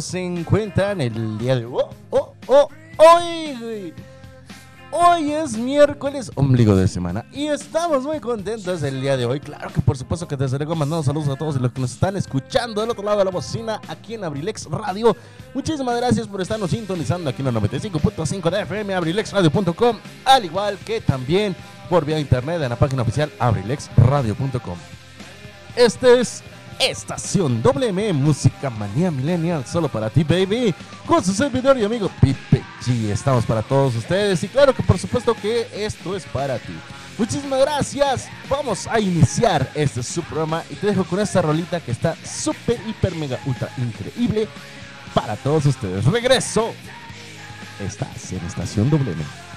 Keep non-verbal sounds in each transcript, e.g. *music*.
Se encuentran el día de hoy? Oh, oh, hoy, hoy es miércoles, ombligo de semana, y estamos muy contentos el día de hoy. Claro que por supuesto que desde luego mandamos saludos a todos los que nos están escuchando del otro lado de la bocina aquí en Abrilex Radio. Muchísimas gracias por estarnos sintonizando aquí en el 95.5 de FM, abrilexradio.com, al igual que también por vía internet en la página oficial abrilexradio.com. Este es Estación WM Música Manía Millennial, solo para ti, baby. Con su servidor y amigo Pipe G. Estamos para todos ustedes y claro que por supuesto que esto es para ti. Muchísimas gracias. Vamos a iniciar este su programa y te dejo con esta rolita que está súper, hiper, mega, ultra increíble para todos ustedes. Regreso. Estás en Estación WM.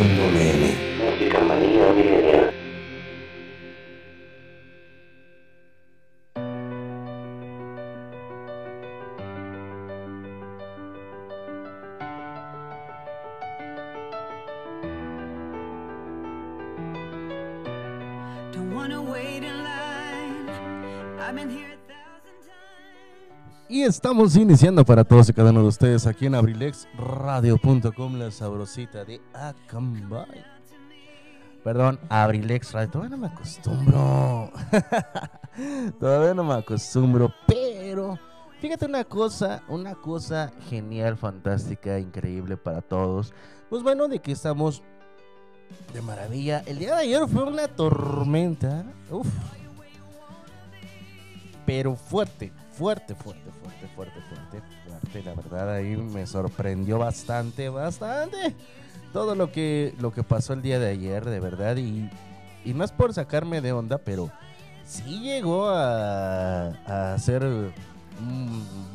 secondo meme. Estamos iniciando para todos y cada uno de ustedes aquí en abrilexradio.com, la sabrosita de Acambay. Perdón, Abrilex Radio. Todavía no me acostumbro. *laughs* Todavía no me acostumbro, pero fíjate una cosa, una cosa genial, fantástica, increíble para todos. Pues bueno, de que estamos de maravilla. El día de ayer fue una tormenta. Uf. Pero fuerte, fuerte, fuerte, fuerte, fuerte, fuerte, fuerte. La verdad ahí me sorprendió bastante, bastante. Todo lo que, lo que pasó el día de ayer, de verdad. Y, y no es por sacarme de onda, pero sí llegó a, hacer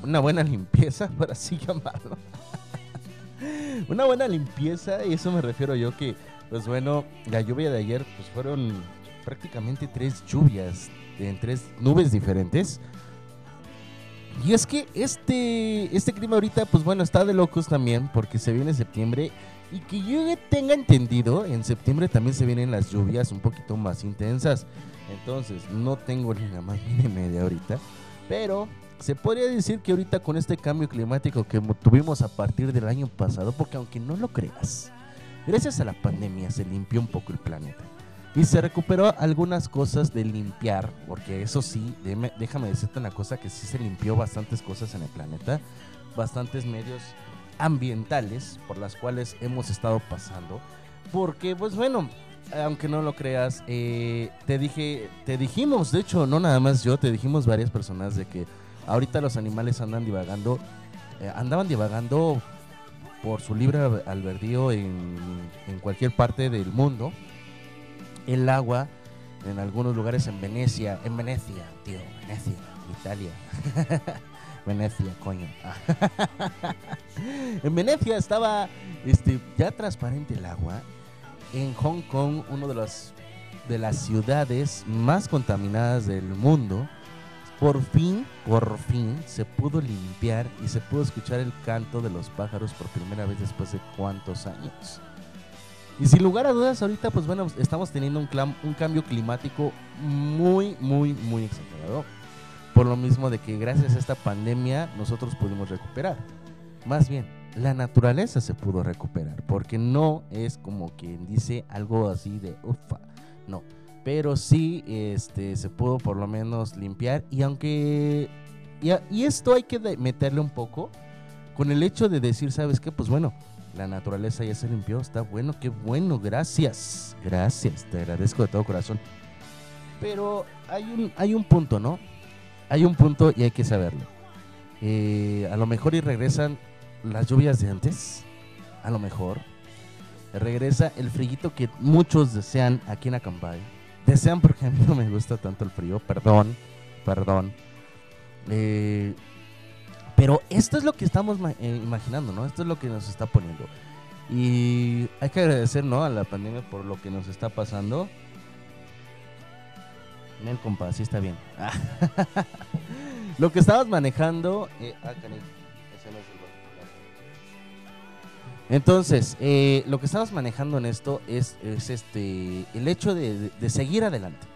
una buena limpieza, *laughs* por así llamarlo. *laughs* una buena limpieza, y eso me refiero yo que, pues bueno, la lluvia de ayer, pues fueron prácticamente tres lluvias en tres nubes diferentes. Y es que este, este clima ahorita, pues bueno, está de locos también, porque se viene septiembre. Y que yo tenga entendido, en septiembre también se vienen las lluvias un poquito más intensas. Entonces, no tengo ni la más mínima idea ahorita. Pero se podría decir que ahorita con este cambio climático que tuvimos a partir del año pasado, porque aunque no lo creas, gracias a la pandemia se limpió un poco el planeta. Y se recuperó algunas cosas de limpiar, porque eso sí, déjame, decirte una cosa, que sí se limpió bastantes cosas en el planeta, bastantes medios ambientales por las cuales hemos estado pasando. Porque, pues bueno, aunque no lo creas, eh, te dije, te dijimos, de hecho, no nada más yo, te dijimos varias personas de que ahorita los animales andan divagando, eh, andaban divagando por su libre albedrío en, en cualquier parte del mundo el agua en algunos lugares en Venecia, en Venecia, tío, Venecia, Italia. *laughs* Venecia, coño. *laughs* en Venecia estaba este, ya transparente el agua. En Hong Kong, una de las, de las ciudades más contaminadas del mundo, por fin, por fin, se pudo limpiar y se pudo escuchar el canto de los pájaros por primera vez después de cuántos años. Y sin lugar a dudas, ahorita, pues bueno, estamos teniendo un, un cambio climático muy, muy, muy exagerado. Por lo mismo de que gracias a esta pandemia nosotros pudimos recuperar. Más bien, la naturaleza se pudo recuperar. Porque no es como quien dice algo así de ufa. No. Pero sí este, se pudo por lo menos limpiar. Y aunque. Y, y esto hay que meterle un poco con el hecho de decir, ¿sabes qué? Pues bueno la naturaleza ya se limpió, está bueno, qué bueno, gracias, gracias, te agradezco de todo corazón. Pero hay un, hay un punto, ¿no? Hay un punto y hay que saberlo. Eh, a lo mejor y regresan las lluvias de antes, a lo mejor. Regresa el frillito que muchos desean aquí en Acambay. Desean porque a mí no me gusta tanto el frío, perdón, perdón. Eh, pero esto es lo que estamos eh, imaginando, ¿no? Esto es lo que nos está poniendo. Y hay que agradecer, ¿no? A la pandemia por lo que nos está pasando. Nel, compa, sí está bien. *laughs* lo que estabas manejando. Eh, ah, ese no es el Entonces, eh, lo que estabas manejando en esto es, es este el hecho de, de, seguir adelante.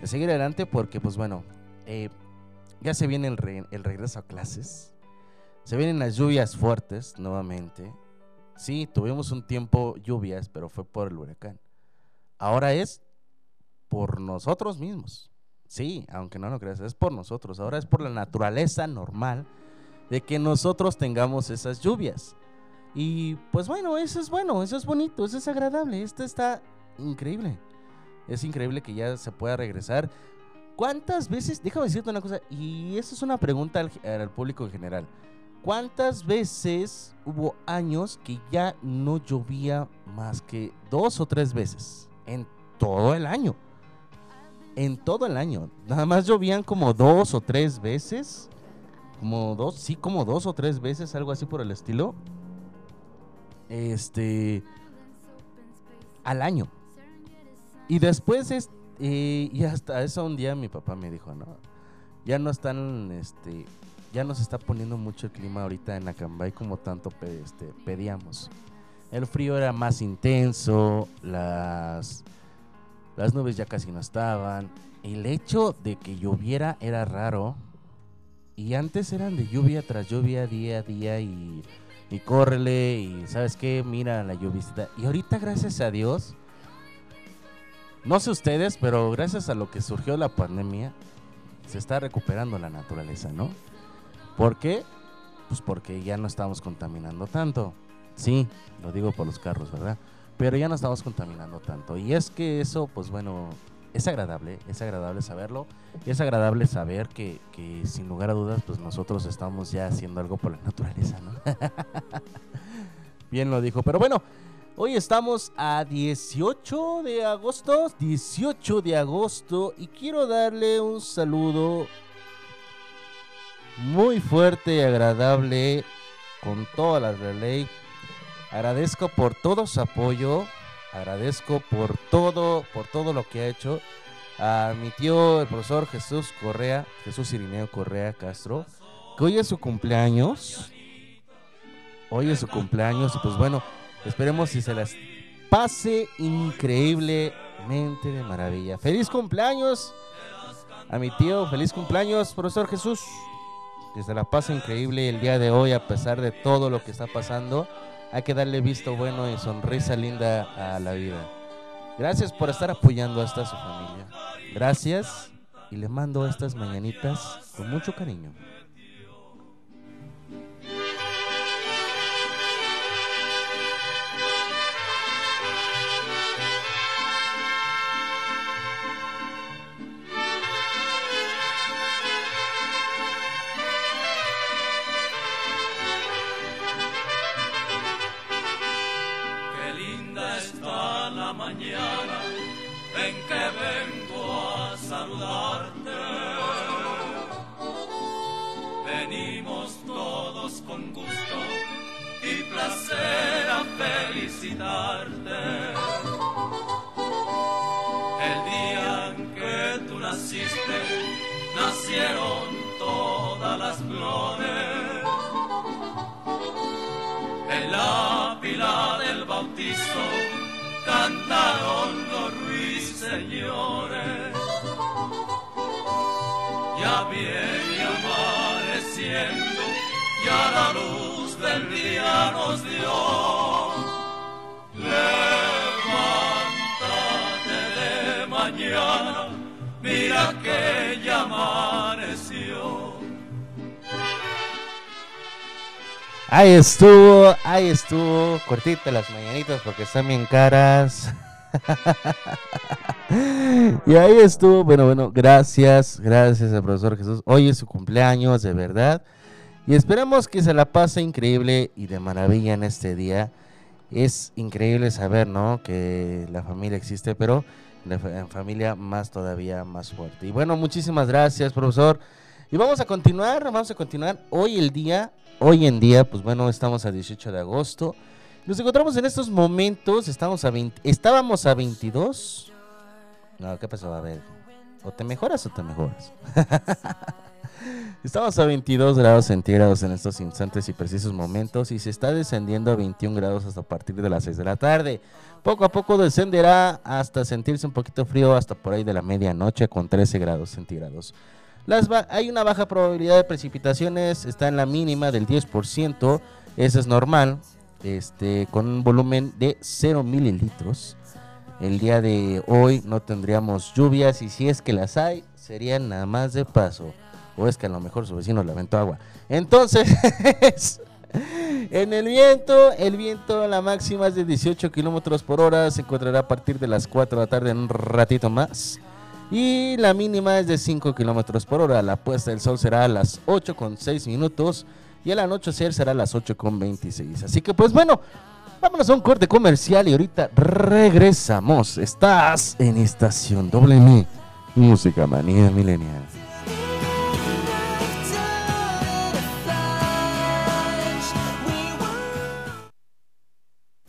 De seguir adelante porque, pues bueno, eh, ya se viene el, el regreso a clases. Se vienen las lluvias fuertes nuevamente. Sí, tuvimos un tiempo lluvias, pero fue por el huracán. Ahora es por nosotros mismos. Sí, aunque no lo creas, es por nosotros. Ahora es por la naturaleza normal de que nosotros tengamos esas lluvias. Y pues bueno, eso es bueno, eso es bonito, eso es agradable. Esto está increíble. Es increíble que ya se pueda regresar. ¿Cuántas veces, déjame decirte una cosa, y eso es una pregunta al, público en general, ¿cuántas veces hubo años que ya no llovía más que dos o tres veces en todo el año? En todo el año. Nada más llovían como dos o tres veces. Como dos, sí, como dos o tres veces, algo así por el estilo. Este. Al año. Y después es, y hasta eso un día mi papá me dijo, no, ya no están, este, ya nos está poniendo mucho el clima ahorita en Acambay como tanto este, pedíamos. El frío era más intenso, las, Las nubes ya casi no estaban. El hecho de que lloviera era raro. Y antes eran de lluvia tras lluvia, día a día y, y córrele y sabes qué, mira la lluvia. Y ahorita gracias a Dios, no sé ustedes, pero gracias a lo que surgió la pandemia, se está recuperando la naturaleza, ¿no? ¿Por qué? Pues porque ya no estamos contaminando tanto. Sí, lo digo por los carros, ¿verdad? Pero ya no estamos contaminando tanto. Y es que eso, pues bueno, es agradable, es agradable saberlo. Y es agradable saber que, que sin lugar a dudas, pues nosotros estamos ya haciendo algo por la *laughs* naturaleza, ¿no? *laughs* Bien lo dijo. Pero bueno, hoy estamos a 18 de agosto. 18 de agosto. Y quiero darle un saludo muy fuerte y agradable con toda la relay. Agradezco por todo su apoyo, agradezco por todo, por todo lo que ha hecho a mi tío, el profesor Jesús Correa, Jesús Irineo Correa Castro, que hoy es su cumpleaños. Hoy es su cumpleaños y pues bueno, esperemos si se las pase increíblemente de maravilla. Feliz cumpleaños a mi tío, feliz cumpleaños, profesor Jesús que se la pasa increíble el día de hoy a pesar de todo lo que está pasando. Hay que darle visto bueno y sonrisa linda a la vida. Gracias por estar apoyando a esta su familia. Gracias y le mando estas mañanitas con mucho cariño. Estuvo, ahí estuvo. Cortita las mañanitas porque están bien caras. *laughs* y ahí estuvo. Bueno, bueno, gracias, gracias al profesor Jesús. Hoy es su cumpleaños, de verdad. Y esperamos que se la pase increíble y de maravilla en este día. Es increíble saber, ¿no? Que la familia existe, pero en familia más todavía más fuerte. Y bueno, muchísimas gracias, profesor. Y vamos a continuar, vamos a continuar. Hoy el día, hoy en día, pues bueno, estamos a 18 de agosto. Nos encontramos en estos momentos, estamos a 20, estábamos a 22. No, ¿qué pasó? A ver, o te mejoras o te mejoras. *laughs* Estamos a 22 grados centígrados en estos instantes y precisos momentos y se está descendiendo a 21 grados hasta partir de las 6 de la tarde. Poco a poco descenderá hasta sentirse un poquito frío hasta por ahí de la medianoche con 13 grados centígrados. Las hay una baja probabilidad de precipitaciones, está en la mínima del 10%, eso es normal, este, con un volumen de 0 mililitros. El día de hoy no tendríamos lluvias y si es que las hay, serían nada más de paso. O es que a lo mejor su vecino le aventó agua. Entonces, *laughs* en el viento, el viento, la máxima es de 18 kilómetros por hora. Se encontrará a partir de las 4 de la tarde en un ratito más. Y la mínima es de 5 kilómetros por hora. La puesta del sol será a las 8 con 6 minutos. Y el anochecer será a las 8 con 26. Así que, pues bueno, vámonos a un corte comercial. Y ahorita regresamos. Estás en Estación WM. Música Manía Milenial.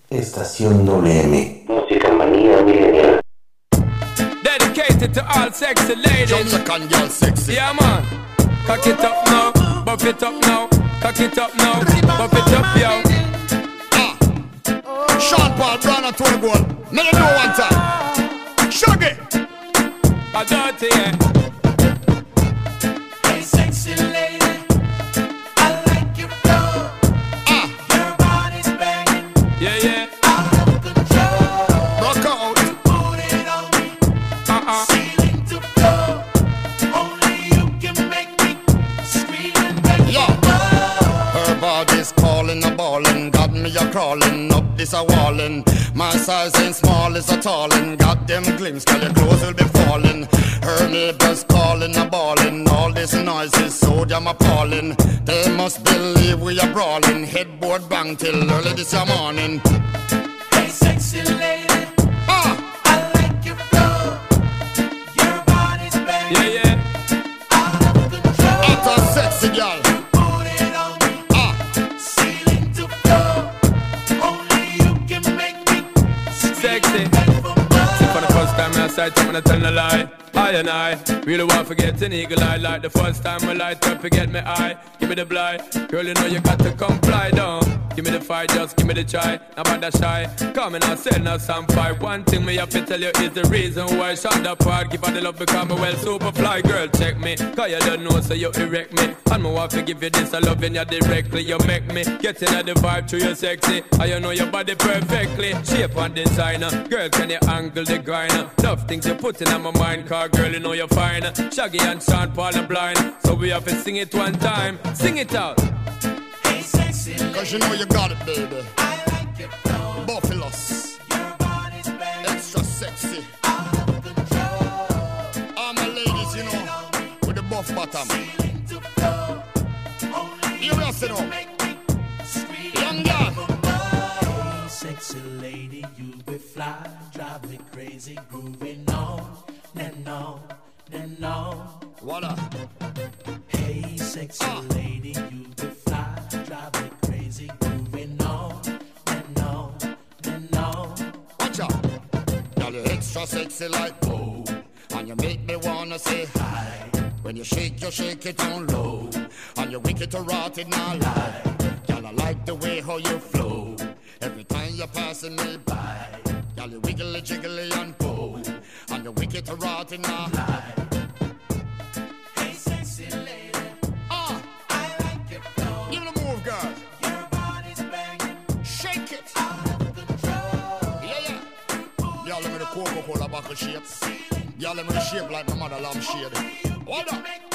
Estación WM. Música. Dedicated to all sexy ladies. Jamaican girl sexy. Yeah, man. Cock it up now, buff it up now. Cock it up now, buff it up, yo. Ah. Sean Paul, Brown and Tony Gold. Let them know one time. Shaggy. A dirty, yeah. Hey, sexy lady, this a wallin'. My size ain't small, it's a tallin'. Got them glimpse, cause your clothes will be fallin'. Her neighbors calling a ballin', all this noise is so damn appalling. They must believe we are brawling. Headboard bang till early this morning. Hey, sexy lady, side, so I'm gonna tell no lie. I and I really want to get an eagle eye like the first time I light up, forget me eye. Give me the blind, girl, you know you got to comply, down. Give me the fight, just give me the try. Now that shy, come and I sell now some fight. One thing me have to tell you is the reason why that part. Give her the love because me well super fly, girl, check me. Cause you don't know, so you erect me. And me want to give you this, I love you directly. You make me get in the vibe to your sexy. I you know your body perfectly. Shape and designer, girl, can you angle the grinder? Love things you put in on my mind, car girl, you know you're fine. Shaggy and Sean Paul are blind, so we have to sing it one time. Sing it out. Hey, sexy lady, cause you know you got it, baby. I like your flow. Buffaloes, Your body's banging extra sexy. out of control. All my ladies, you know, with the buff bottom. Ceiling to floor. Only You know, you know. make me Young girl. Hey, sexy lady, you be fly, drive me crazy, grooving on and on and on. Voila. Hey, sexy Ah. lady, you be fly, drive me crazy, grooving on and on and on. Watch out. Girl, you extra sexy like gold. And you make me wanna say hi. When you shake, you shake it down low. And you wicked to rot it now lie. I like the way how you flow. Every time you're passing me by. Girl, you wiggly jiggly and pull. And you wicked to rot it now lie. Hey, sexy lady, Ah, I like your flow. give it a move, girl. Your body's banging Shake it. out of control. Yeah, yeah. Girl, let me the Coca-Cola bottle shape. Girl, let me the shape like my mother lamb shade. Hold up.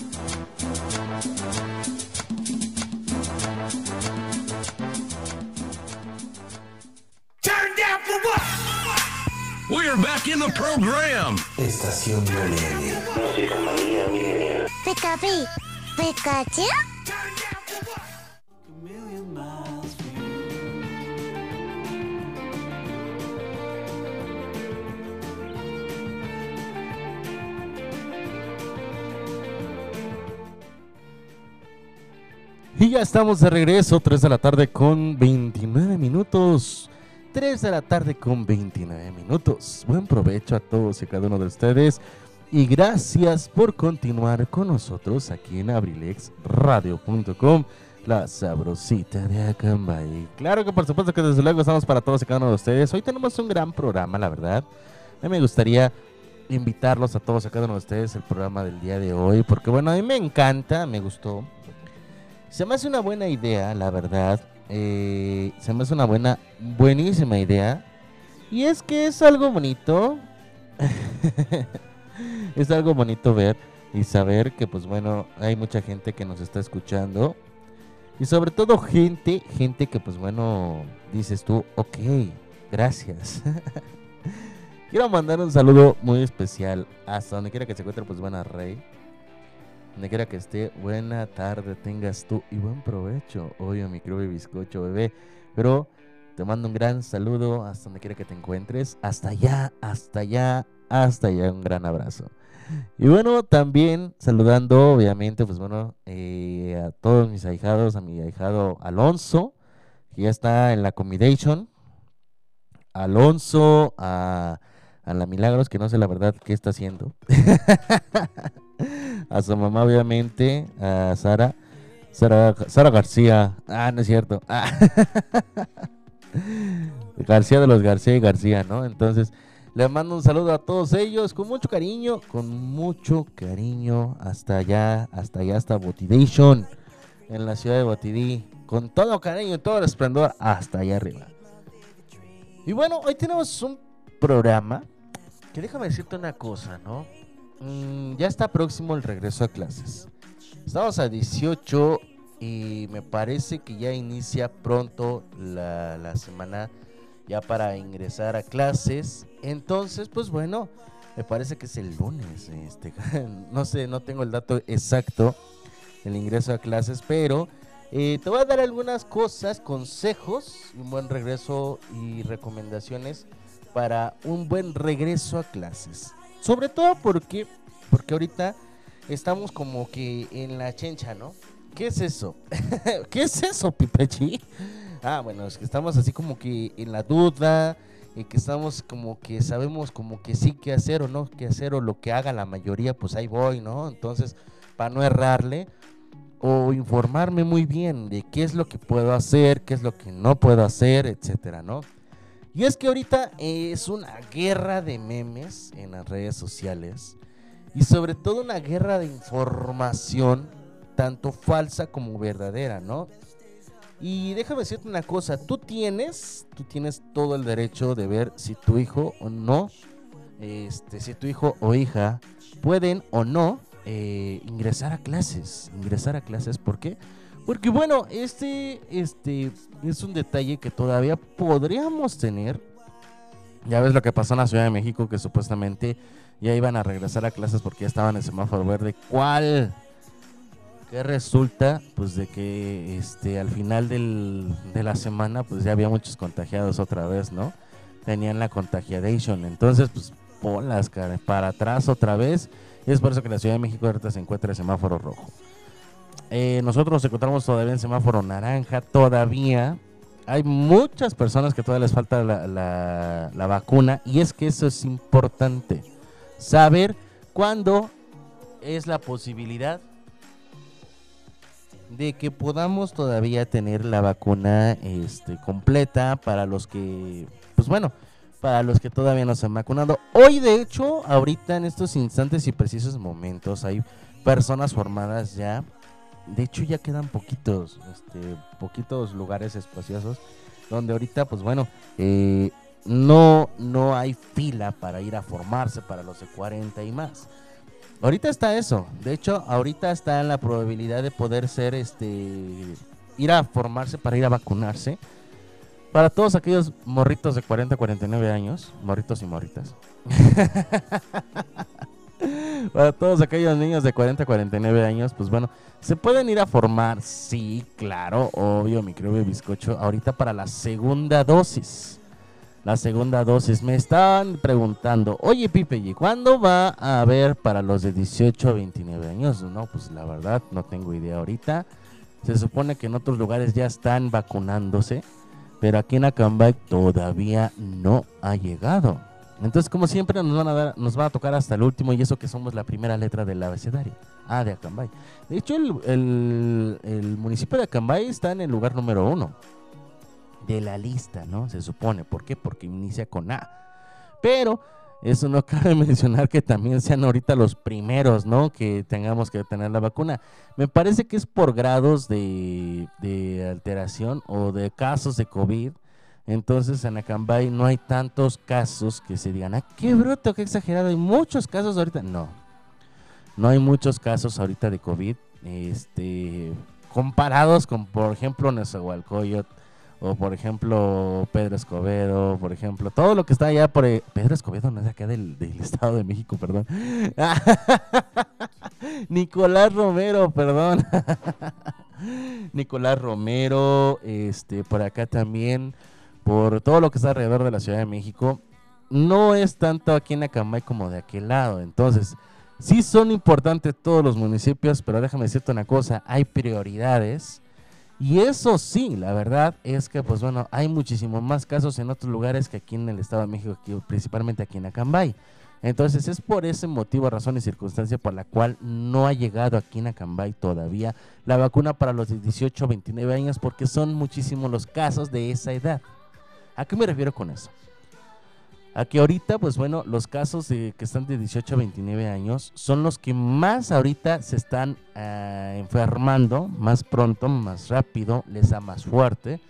What? We're back in the program. Estación WM. Música Pikachu. Y ya estamos de regreso, 3 de la tarde con 29 minutos. 3 de la tarde con 29 minutos. Buen provecho a todos y cada uno de ustedes. Y gracias por continuar con nosotros aquí en abrilexradio.com. La sabrosita de Acambay. Claro que por supuesto que desde luego estamos para todos y cada uno de ustedes. Hoy tenemos un gran programa, la verdad. A mí me gustaría invitarlos a todos y cada uno de ustedes el programa del día de hoy. Porque bueno, a mí me encanta, me gustó. Se me hace una buena idea, la verdad. Eh, se me hace una buena, buenísima idea. Y es que es algo bonito. *laughs* es algo bonito ver y saber que pues bueno, hay mucha gente que nos está escuchando. Y sobre todo gente, gente que pues bueno, dices tú, ok, gracias. *laughs* Quiero mandar un saludo muy especial hasta donde quiera que se encuentre, pues buena rey. Donde quiera que esté, buena tarde tengas tú y buen provecho. Obvio, mi y bizcocho, bebé. Pero te mando un gran saludo hasta donde quiera que te encuentres. Hasta allá, hasta allá, hasta allá. Un gran abrazo. Y bueno, también saludando, obviamente, pues bueno, eh, a todos mis ahijados, a mi ahijado Alonso, que ya está en la accommodation. Alonso, a, a la Milagros, que no sé la verdad qué está haciendo. *laughs* *laughs* a su mamá, obviamente, a Sara. Sara, Sara García. Ah, no es cierto. *laughs* García de los García y García, ¿no? Entonces, le mando un saludo a todos ellos con mucho cariño, con mucho cariño hasta allá, hasta allá, hasta Botidation, en la ciudad de Botidí, con todo cariño todo el esplendor hasta allá arriba. Y bueno, hoy tenemos un programa que déjame decirte una cosa, ¿no? Mm, ya está próximo el regreso a clases. Estamos a 18 y me parece que ya inicia pronto la, semana ya para ingresar a clases. Entonces, pues bueno, me parece que es el lunes. Este, *laughs* no sé, no tengo el dato exacto el ingreso a clases, pero eh, te voy a dar algunas cosas, consejos, un buen regreso y recomendaciones para un buen regreso a clases. Sobre todo porque, porque ahorita estamos como que en la chencha, ¿no? ¿Qué es eso? *laughs* ¿Qué es eso, Pipechi? Ah, bueno, es que estamos así como que en la duda, y que estamos como que sabemos como que sí qué hacer o no qué hacer, o lo que haga la mayoría, pues ahí voy, ¿no? Entonces, para no errarle, o informarme muy bien de qué es lo que puedo hacer, qué es lo que no puedo hacer, etcétera, ¿no? Y es que ahorita es una guerra de memes en las redes sociales y sobre todo una guerra de información tanto falsa como verdadera, ¿no? Y déjame decirte una cosa, tú tienes, tú tienes todo el derecho de ver si tu hijo o no, este, si tu hijo o hija pueden o no eh, ingresar a clases, ingresar a clases, ¿por qué? Porque bueno, este, este es un detalle que todavía podríamos tener. Ya ves lo que pasó en la Ciudad de México, que supuestamente ya iban a regresar a clases porque ya estaban en semáforo verde. ¿Cuál? Que resulta, pues, de que este, al final del, de la semana, pues ya había muchos contagiados otra vez, ¿no? Tenían la contagiadation. Entonces, pues, polas, cara, para atrás otra vez. Y es por eso que la Ciudad de México ahorita se encuentra en semáforo rojo. Eh, nosotros nos encontramos todavía en semáforo naranja, todavía. Hay muchas personas que todavía les falta la, la- la vacuna y es que eso es importante. Saber cuándo es la posibilidad de que podamos todavía tener la vacuna este, completa para los que, pues bueno, para los que todavía no se han vacunado. Hoy, de hecho, ahorita en estos instantes y precisos momentos, hay personas formadas ya. De hecho, ya quedan poquitos, este, poquitos lugares espaciosos donde ahorita, pues bueno, eh, no, no hay fila para ir a formarse para los de 40 y más. Ahorita está eso. De hecho, ahorita está en la probabilidad de poder ser, este, ir a formarse para ir a vacunarse. Para todos aquellos morritos de 40 a 49 años, morritos y morritas. *laughs* Para todos aquellos niños de 40 a 49 años, pues bueno, se pueden ir a formar, sí, claro, obvio, mi creo bizcocho, ahorita para la segunda dosis. La segunda dosis. Me estaban preguntando, oye Pipe, ¿y cuándo va a haber para los de 18 a 29 años? No, pues la verdad no tengo idea ahorita. Se supone que en otros lugares ya están vacunándose, pero aquí en Acambay todavía no ha llegado. Entonces, como siempre, nos van a dar, nos va a tocar hasta el último y eso que somos la primera letra del abecedario. Ah, de Acambay. De hecho, el, municipio de Acambay está en el lugar número uno de la lista, ¿no? Se supone. ¿Por qué? Porque inicia con A. Pero eso no *laughs* cabe mencionar que también sean ahorita los primeros, ¿no? Que tengamos que tener la vacuna. Me parece que es por grados de, de alteración o de casos de COVID. Entonces en Acambay no hay tantos casos que se digan, ah, qué bruto, qué exagerado. Hay muchos casos ahorita. No, no hay muchos casos ahorita de COVID. Este, comparados con, por ejemplo, Nezahualcóyotl o por ejemplo Pedro Escobedo, por ejemplo, todo lo que está allá por eh, Pedro Escobedo no es acá del, del Estado de México, perdón. *laughs* Nicolás Romero, perdón. *laughs* Nicolás Romero, este, por acá también, por todo lo que está alrededor de la Ciudad de México, no es tanto aquí en Acambay como de aquel lado. Entonces, sí son importantes todos los municipios, pero déjame decirte una cosa, hay prioridades. Y eso sí, la verdad es que, pues bueno, hay muchísimos más casos en otros lugares que aquí en el Estado de México, principalmente aquí en Acambay. Entonces es por ese motivo, razón y circunstancia por la cual no ha llegado aquí en Acambay todavía la vacuna para los de 18 a 29 años porque son muchísimos los casos de esa edad. ¿A qué me refiero con eso? A que ahorita, pues bueno, los casos de, que están de 18 a 29 años son los que más ahorita se están ah, enfermando, más pronto, más rápido, les da más fuerte.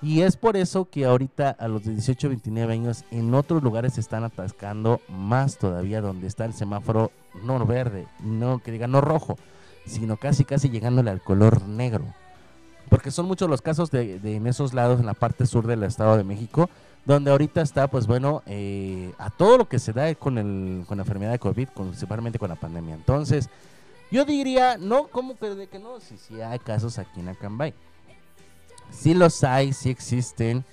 Y es por eso que ahorita a los de 18 a 29 años en otros lugares se están atascando más todavía donde está el semáforo no verde, no que diga no rojo, sino casi casi llegándole al color negro. Porque son muchos los casos de, de en esos lados, en la parte sur del Estado de México, donde ahorita está, pues bueno, eh, a todo lo que se da con, el, con la enfermedad de COVID, principalmente con la pandemia. Entonces, yo diría, no, ¿cómo que de que no? Sí, sí hay casos aquí en Acambay. Sí los hay, sí existen.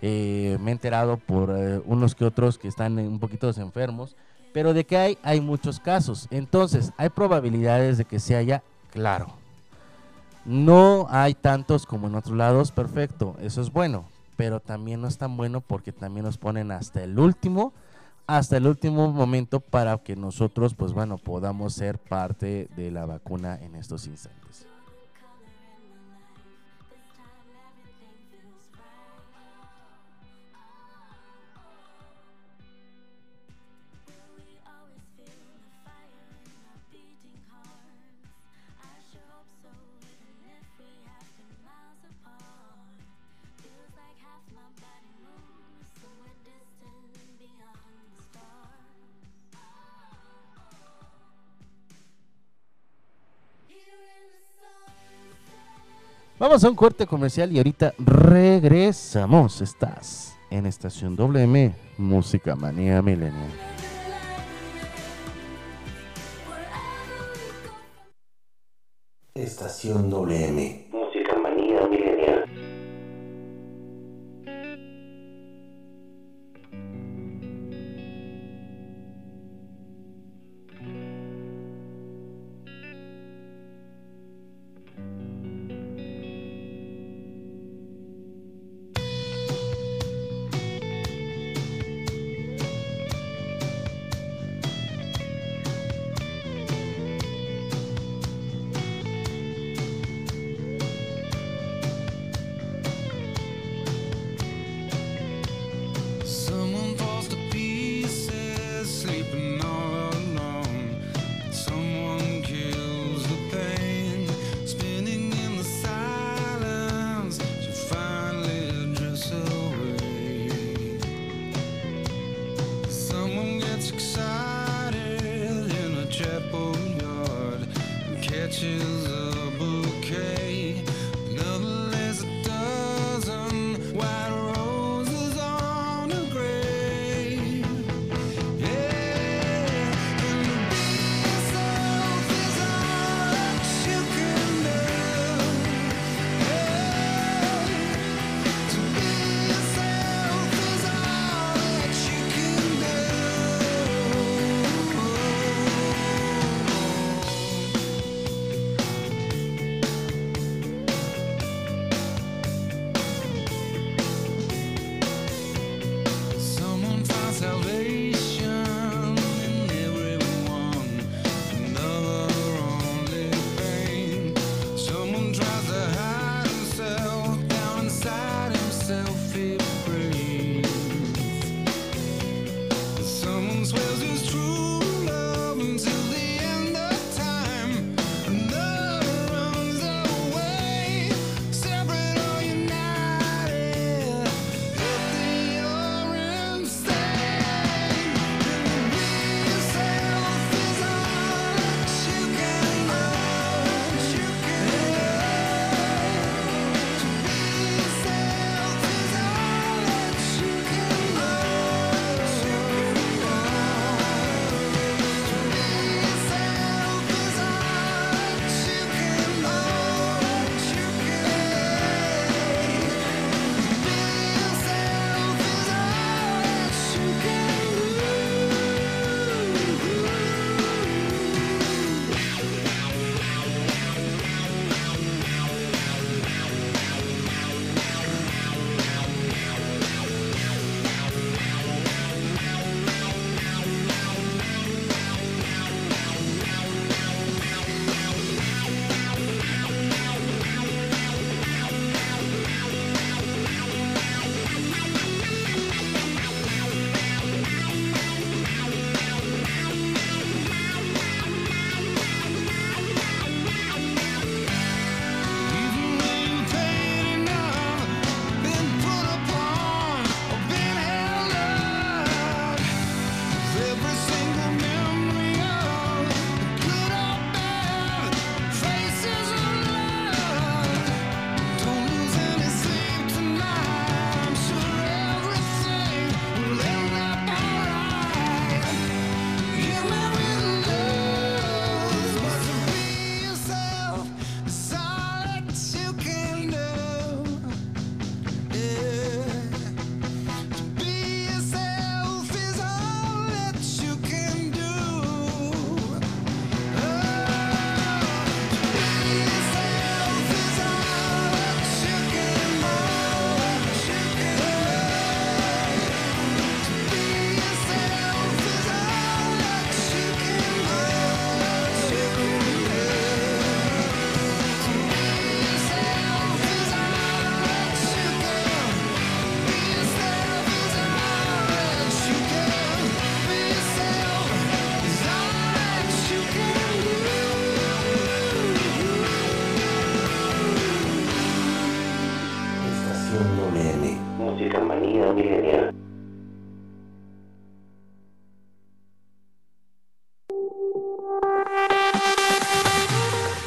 eh, me he enterado por eh, unos que otros que están un poquito enfermos. Pero de que hay, hay muchos casos. Entonces, ¿hay probabilidades de que se haya? Claro. No hay tantos como en otros lados, perfecto, eso es bueno. Pero también no es tan bueno porque también nos ponen hasta el último, hasta el último momento para que nosotros, pues bueno, podamos ser parte de la vacuna en estos instantes. Vamos a un corte comercial y ahorita regresamos. Estás en Estación WM, Música Manía Millennial. Estación WM.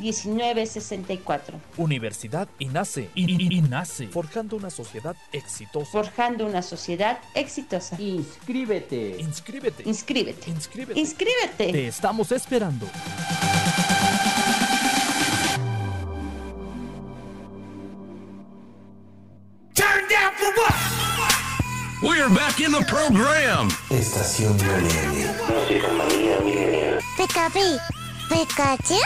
718-127-1964. Universidad INACE. INACE. Forjando una sociedad exitosa. Forjando una sociedad exitosa. Inscríbete. Inscríbete. Inscríbete. Inscríbete. Inscríbete. Te estamos esperando. Turn down for what? We're back in the program. Estación Millennial. Musicamanía Millennial. Pikapi, Pikachu.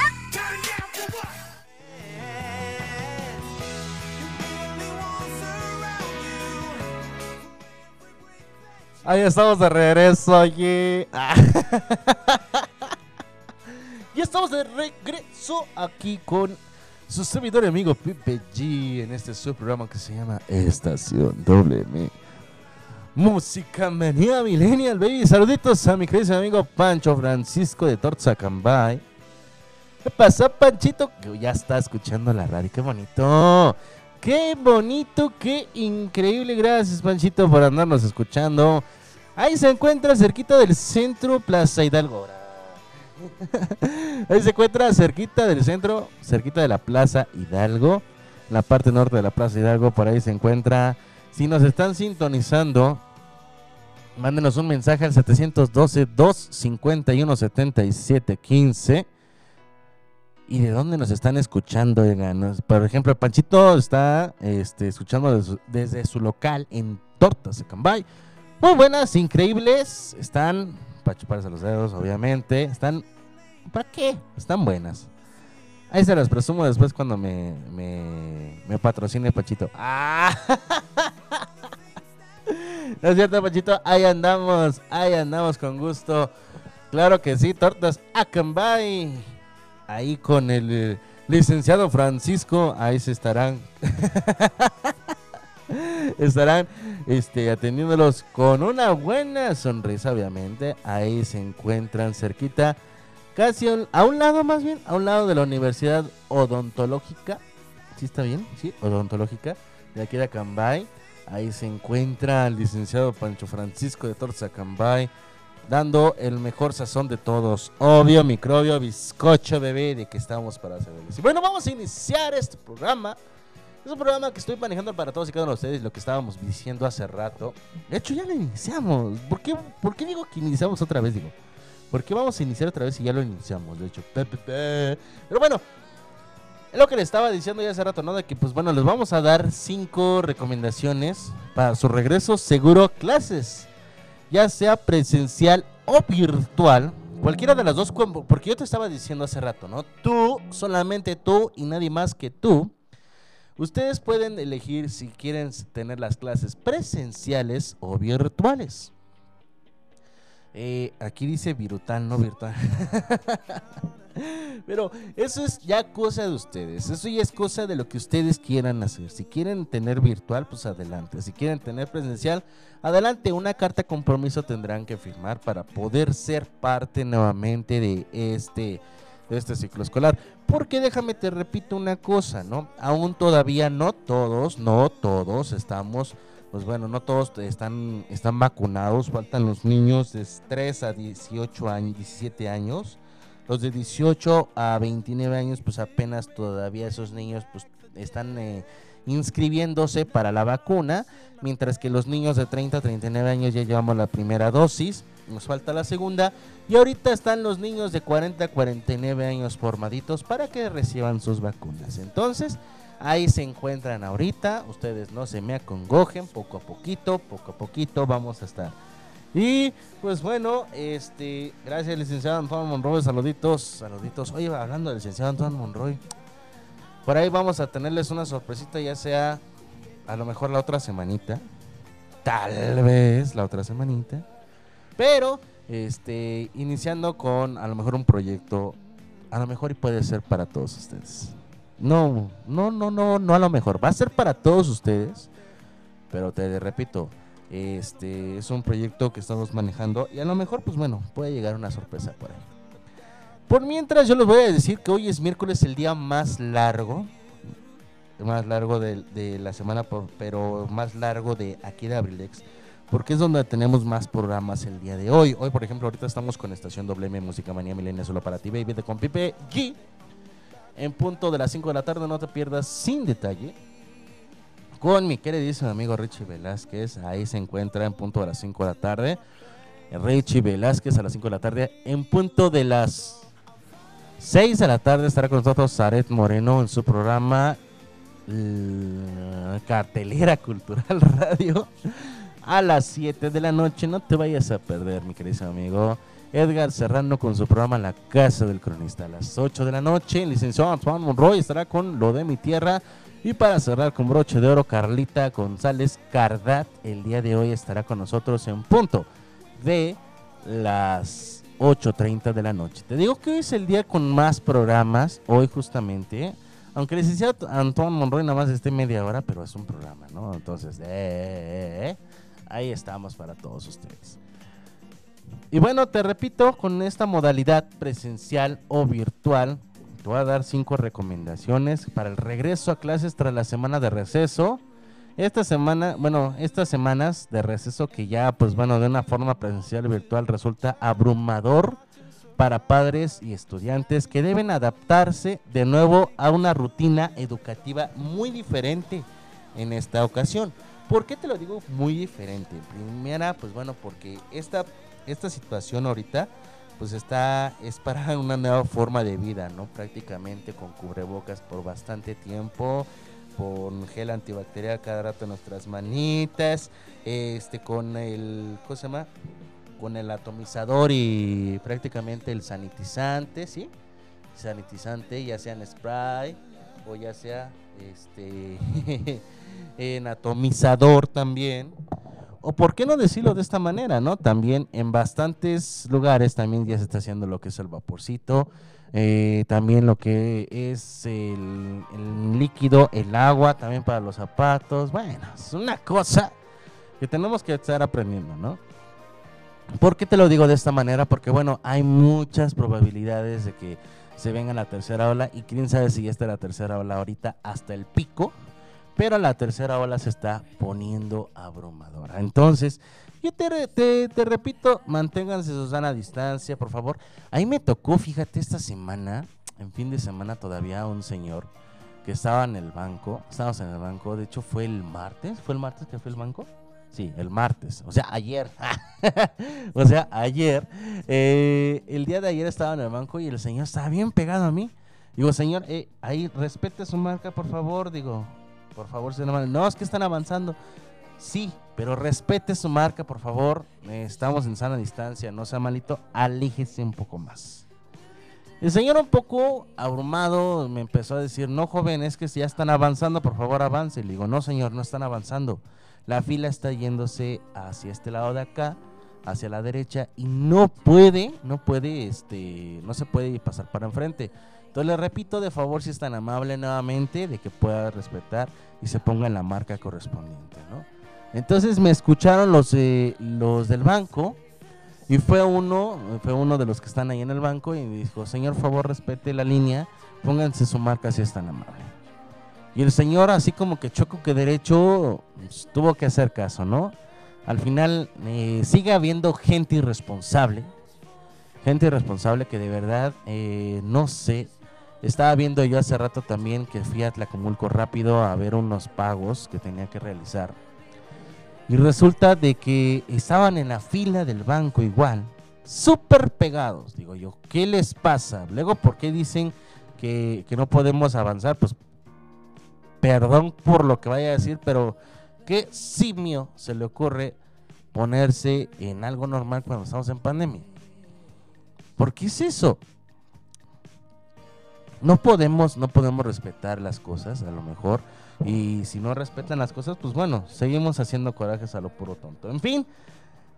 Ahí estamos de regreso, oye. Ah. *laughs* ya estamos de regreso aquí con su servidor y amigo Pipe G en este su programa que se llama Estación WM. Música Manía Millennial, baby. Saluditos a mi querido amigo Pancho Francisco de Torza Cambay. ¿Qué pasa, Panchito? Que ya está escuchando la radio. Qué bonito. Qué bonito, qué increíble. Gracias, Panchito, por andarnos escuchando. Ahí se encuentra cerquita del centro Plaza Hidalgo. *laughs* Ahí se encuentra cerquita del centro, cerquita de la Plaza Hidalgo. La parte norte de la Plaza Hidalgo, por ahí se encuentra. Si nos están sintonizando, mándenos un mensaje al 712-251-7715. ¿Y de dónde nos están escuchando? Por ejemplo, Panchito está este, escuchando desde su, local en Tortas de Cambay. Muy buenas, increíbles. Están para chuparse los dedos, obviamente. Están. ¿Para qué? Están buenas. Ahí se las presumo después cuando me, patrocine Pachito. ¡Ah! *laughs* No es cierto, Pachito. Ahí andamos. Ahí andamos con gusto. Claro que sí, Tortas Acambay. Ahí con el eh, licenciado Francisco. Ahí se estarán. *laughs* estarán este, atendiéndolos con una buena sonrisa, obviamente. Ahí se encuentran cerquita, casi a un- lado más bien, a un lado de la Universidad Odontológica. ¿Sí está bien? Sí, Odontológica, de aquí de Acambay. Ahí se encuentra el licenciado Pancho Francisco de Torza Acambay, dando el mejor sazón de todos. Obvio, microbio, bizcocho, bebé, de que estamos para hacerles. Y bueno, vamos a iniciar este programa. Es un programa que estoy manejando para todos y cada uno de ustedes, lo que estábamos diciendo hace rato. De hecho, ya lo iniciamos. ¿Por qué, por qué digo que iniciamos otra vez? Digo, porque vamos a iniciar otra vez y ya lo iniciamos. De hecho, pe, pe, pe. pero bueno, es lo que le estaba diciendo ya hace rato, ¿no? De que, pues bueno, les vamos a dar cinco recomendaciones para su regreso seguro clases, ya sea presencial o virtual. Cualquiera de las dos, porque yo te estaba diciendo hace rato, ¿no? Tú, solamente tú y nadie más que tú. Ustedes pueden elegir si quieren tener las clases presenciales o virtuales. Eh, aquí dice virtual, no virtual. *laughs* *laughs* Pero eso es ya cosa de ustedes. Eso ya es cosa de lo que ustedes quieran hacer. Si quieren tener virtual, pues adelante. Si quieren tener presencial, adelante. Una carta de compromiso tendrán que firmar para poder ser parte nuevamente de este, de este ciclo escolar. Porque déjame te repito una cosa, ¿no? Aún todavía no todos, no todos estamos pues bueno, no todos están, están vacunados, faltan los niños de 3 a 18 años, 17 años. Los de 18 a 29 años, pues apenas todavía esos niños pues están eh, inscribiéndose para la vacuna, mientras que los niños de 30 a 39 años ya llevamos la primera dosis, nos falta la segunda, y ahorita están los niños de 40 a 49 años formaditos para que reciban sus vacunas. Entonces, ahí se encuentran ahorita, ustedes no se me acongojen, poco a poquito, poco a poquito vamos a estar. Y pues bueno, este, gracias licenciado Antonio Monroy, saluditos, saluditos. Oye, hablando del licenciado Antonio Monroy, por ahí vamos a tenerles una sorpresita, ya sea a lo mejor la otra semanita, tal vez la otra semanita, pero este, iniciando con a lo mejor un proyecto, a lo mejor y puede ser para todos ustedes. No, no, no, no, no a lo mejor, va a ser para todos ustedes, pero te repito, este es un proyecto que estamos manejando y a lo mejor, pues bueno, puede llegar una sorpresa por ahí. Por mientras, yo les voy a decir que hoy es miércoles, el día más largo, más largo de, la semana, pero más largo de aquí de Abrilex, porque es donde tenemos más programas el día de hoy. Hoy, por ejemplo, ahorita estamos con Estación WM Música Manía Milenia solo para ti, baby, de con Pipe G. En punto de las 5 de la tarde, no te pierdas sin detalle con mi queridísimo amigo Richie Velázquez. Ahí se encuentra en punto de las 5 de la tarde. Richie Velázquez a las 5 de la tarde. En punto de las 6 de la tarde estará con nosotros Zaret Moreno en su programa l- Cartelera Cultural *laughs* Radio. A las 7 de la noche. No te vayas a perder, mi queridísimo amigo. Edgar Serrano con su programa La Casa del Cronista. A las 8 de la noche, el licenciado Antoine Monroy estará con Lo de mi Tierra. Y para cerrar con broche de oro, Carlita González Cardat el día de hoy estará con nosotros en punto de las 8.30 de la noche. Te digo que hoy es el día con más programas, hoy justamente. Aunque el licenciado Antoine Monroy nada más esté media hora, pero es un programa, ¿no? Entonces, eh, eh, eh, ahí estamos para todos ustedes. Y bueno, te repito, con esta modalidad presencial o virtual, te voy a dar cinco recomendaciones para el regreso a clases tras la semana de receso. Esta semana, bueno, estas semanas de receso que ya, pues bueno, de una forma presencial o virtual resulta abrumador para padres y estudiantes que deben adaptarse de nuevo a una rutina educativa muy diferente en esta ocasión. ¿Por qué te lo digo muy diferente? Primera, pues bueno, porque esta, esta situación ahorita pues está es para *laughs* una nueva forma de vida, ¿no? Prácticamente con cubrebocas por bastante tiempo, con gel antibacterial cada rato en nuestras manitas, este con el ¿cómo se llama? Con el atomizador y prácticamente el sanitizante, ¿sí? Sanitizante, ya sea en spray o ya sea este *laughs* en atomizador también. O por qué no decirlo de esta manera, ¿no? También en bastantes lugares también ya se está haciendo lo que es el vaporcito, eh, también lo que es el, el líquido, el agua, también para los zapatos. Bueno, es una cosa que tenemos que estar aprendiendo, ¿no? ¿Por qué te lo digo de esta manera? Porque bueno, hay muchas probabilidades de que se venga la tercera ola y quién sabe si ya está la tercera ola ahorita hasta el pico, pero la tercera ola se está poniendo abrumadora. Entonces, yo te, re- te, te repito, manténganse su sana distancia, por favor. Ahí me tocó, fíjate, esta semana, en fin de semana todavía, un señor que estaba en el banco, estábamos en el banco, de hecho fue el martes, ¿fue el martes que fue el banco? Sí, el martes, o sea, ayer. *laughs* o sea, ayer. eh, el día de ayer estaba en el banco y el señor estaba bien pegado a mí. Digo, señor, eh, ahí respete su marca, por favor. Digo, por favor. Manuel. No, es que están avanzando. Sí, pero respete su marca, por favor. Estamos en sana distancia, no sea malito. Alíjese un poco más. El señor un poco abrumado me empezó a decir, no joven, es que si ya están avanzando, por favor avance. Le digo, no señor, no están avanzando. La fila está yéndose hacia este lado de acá, hacia la derecha, y no puede, no puede, este, no se puede pasar para enfrente. Entonces le repito, de favor, si es tan amable nuevamente, de que pueda respetar y se ponga en la marca correspondiente, ¿no? Entonces me escucharon los, eh, los del banco, y fue uno, fue uno de los que están ahí en el banco y me dijo, señor, favor, respete la línea, pónganse su marca si es tan amable. Y el señor, así como que choco que derecho, pues, tuvo que hacer caso, ¿no? Al final eh, sigue habiendo gente irresponsable, gente irresponsable que de verdad eh, no sé Estaba viendo yo hace rato también que fui a Tlacomulco rápido a ver unos pagos que tenía que realizar. Y resulta de que estaban en la fila del banco igual, súper pegados. Digo yo, ¿qué les pasa? Luego, ¿por qué dicen que, que no podemos avanzar? Pues perdón por lo que vaya a decir, pero ¿qué simio se le ocurre ponerse en algo normal cuando estamos en pandemia? ¿Por qué es eso? No podemos, no podemos respetar las cosas, a lo mejor. Y si no respetan las cosas, pues bueno, seguimos haciendo corajes a lo puro tonto. En fin,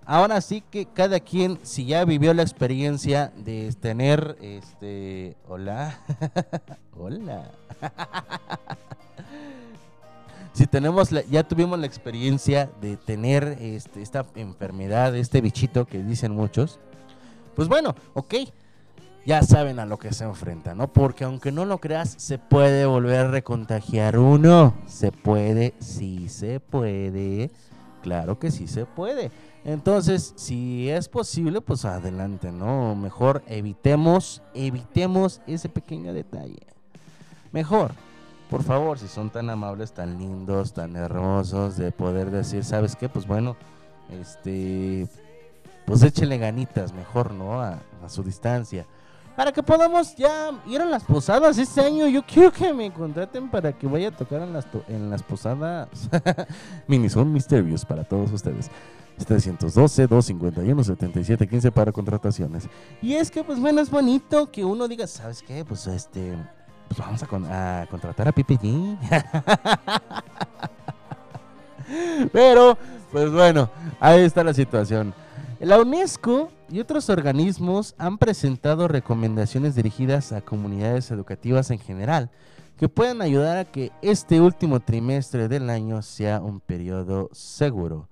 ahora sí que cada quien, si ya vivió la experiencia de tener, este, hola, *laughs* hola. *laughs* si tenemos, ya tuvimos la experiencia de tener este, esta enfermedad, este bichito que dicen muchos, pues bueno, ok, ya saben a lo que se enfrentan, ¿no? Porque aunque no lo creas, se puede volver a recontagiar uno. Se puede, sí se puede. Claro que sí se puede. Entonces, si es posible, pues adelante, ¿no? Mejor evitemos, evitemos ese pequeño detalle. Mejor, por favor, si son tan amables, tan lindos, tan hermosos, de poder decir, ¿sabes qué? Pues bueno, este, pues échenle ganitas, mejor, ¿no? A su distancia. Para que podamos ya ir a las posadas este año. Yo quiero que me contraten para que vaya a tocar en las, en las posadas. *laughs* Misterios para todos ustedes. 312-251-7715 para contrataciones. Y es que, pues bueno, es bonito que uno diga, ¿sabes qué? Pues este, pues vamos a contratar a Pipe G. *laughs* Pero, pues bueno, ahí está la situación. La UNESCO y otros organismos han presentado recomendaciones dirigidas a comunidades educativas en general que puedan ayudar a que este último trimestre del año sea un periodo seguro.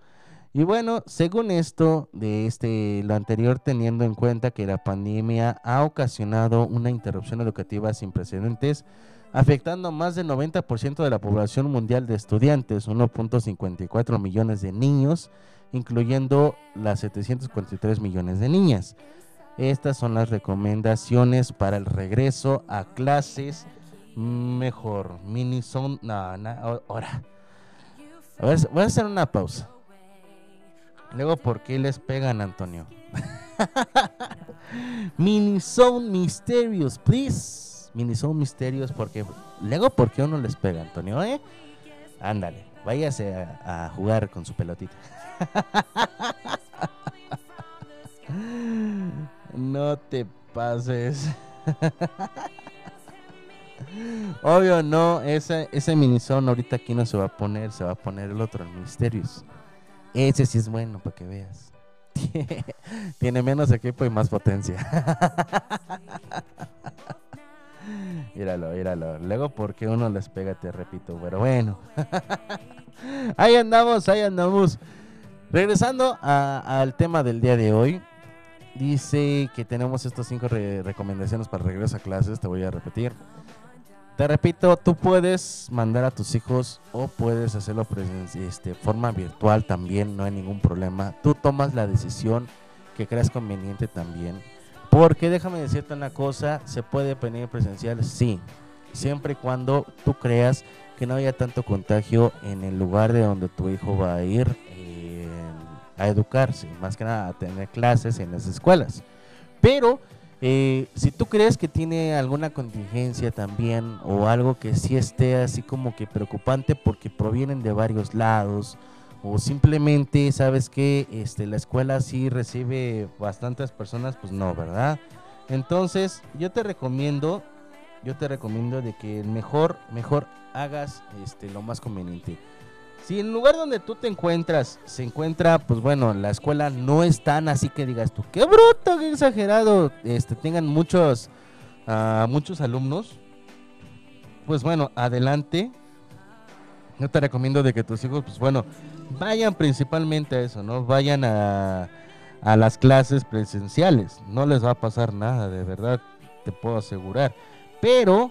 Y bueno, según esto, de este lo anterior teniendo en cuenta que la pandemia ha ocasionado una interrupción educativa sin precedentes, afectando a más del 90% de la población mundial de estudiantes, 1.54 millones de niños, incluyendo las 743 millones de niñas. Estas son las recomendaciones para el regreso a clases mejor. Mini son, no, no, ahora. Voy a hacer una pausa. Luego, ¿por qué les pegan, Antonio? *laughs* Mini son misterios, please. Mini son misterios, porque luego, ¿por qué uno les pega, Antonio? ¿Eh? Ándale, váyase a, a jugar con su pelotita. *laughs* *laughs* no te pases. Obvio, no, ese, ese minizón ahorita aquí no se va a poner, se va a poner el otro, el Misterios. Ese sí es bueno, para que veas. *laughs* Tiene menos equipo y más potencia. *laughs* míralo, míralo. Luego, porque uno les pega, te repito, pero bueno. ahí andamos, ahí andamos. Regresando al tema del día de hoy. Dice que tenemos estas cinco re- recomendaciones para regreso a clases. Te voy a repetir. Te repito, tú puedes mandar a tus hijos o puedes hacerlo presen- este, forma virtual también, no hay ningún problema. Tú tomas la decisión que creas conveniente también. Porque déjame decirte una cosa, se puede venir presencial, sí, siempre y cuando tú creas que no haya tanto contagio en el lugar de donde tu hijo va a ir a educarse, más que nada a tener clases en las escuelas. Pero eh, si tú crees que tiene alguna contingencia también o algo que sí esté así como que preocupante porque provienen de varios lados o simplemente sabes que este, la escuela sí recibe bastantes personas, pues no, ¿verdad? Entonces yo te recomiendo, yo te recomiendo de que mejor, mejor hagas este, lo más conveniente. Si en el lugar donde tú te encuentras se encuentra, pues bueno, la escuela no es tan así que digas tú, qué bruto, qué exagerado, este, tengan muchos, ah, muchos alumnos, pues bueno, adelante. Yo te recomiendo de que tus hijos, pues bueno, vayan principalmente a eso, ¿no? Vayan a, a las clases presenciales. No les va a pasar nada, de verdad, te puedo asegurar. Pero,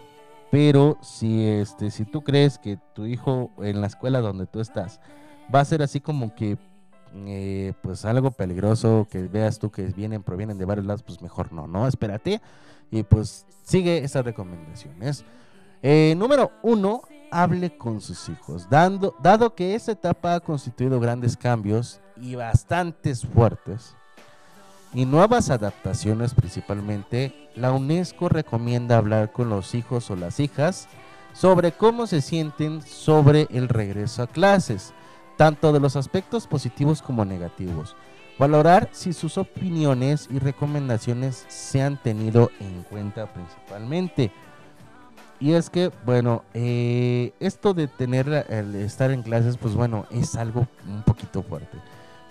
pero si este, si tú crees que tu hijo en la escuela donde tú estás va a ser así como que eh, pues algo peligroso que veas tú que vienen, provienen de varios lados, pues mejor no, ¿no? Espérate. Y pues sigue esas recomendaciones. Eh, número uno, hable con sus hijos. Dando, dado que esta etapa ha constituido grandes cambios y bastantes fuertes y nuevas adaptaciones principalmente, la UNESCO recomienda hablar con los hijos o las hijas sobre cómo se sienten sobre el regreso a clases, tanto de los aspectos positivos como negativos. Valorar si sus opiniones y recomendaciones se han tenido en cuenta principalmente. Y es que, bueno, eh, esto de tener la- el estar en clases, pues bueno, es algo un poquito fuerte.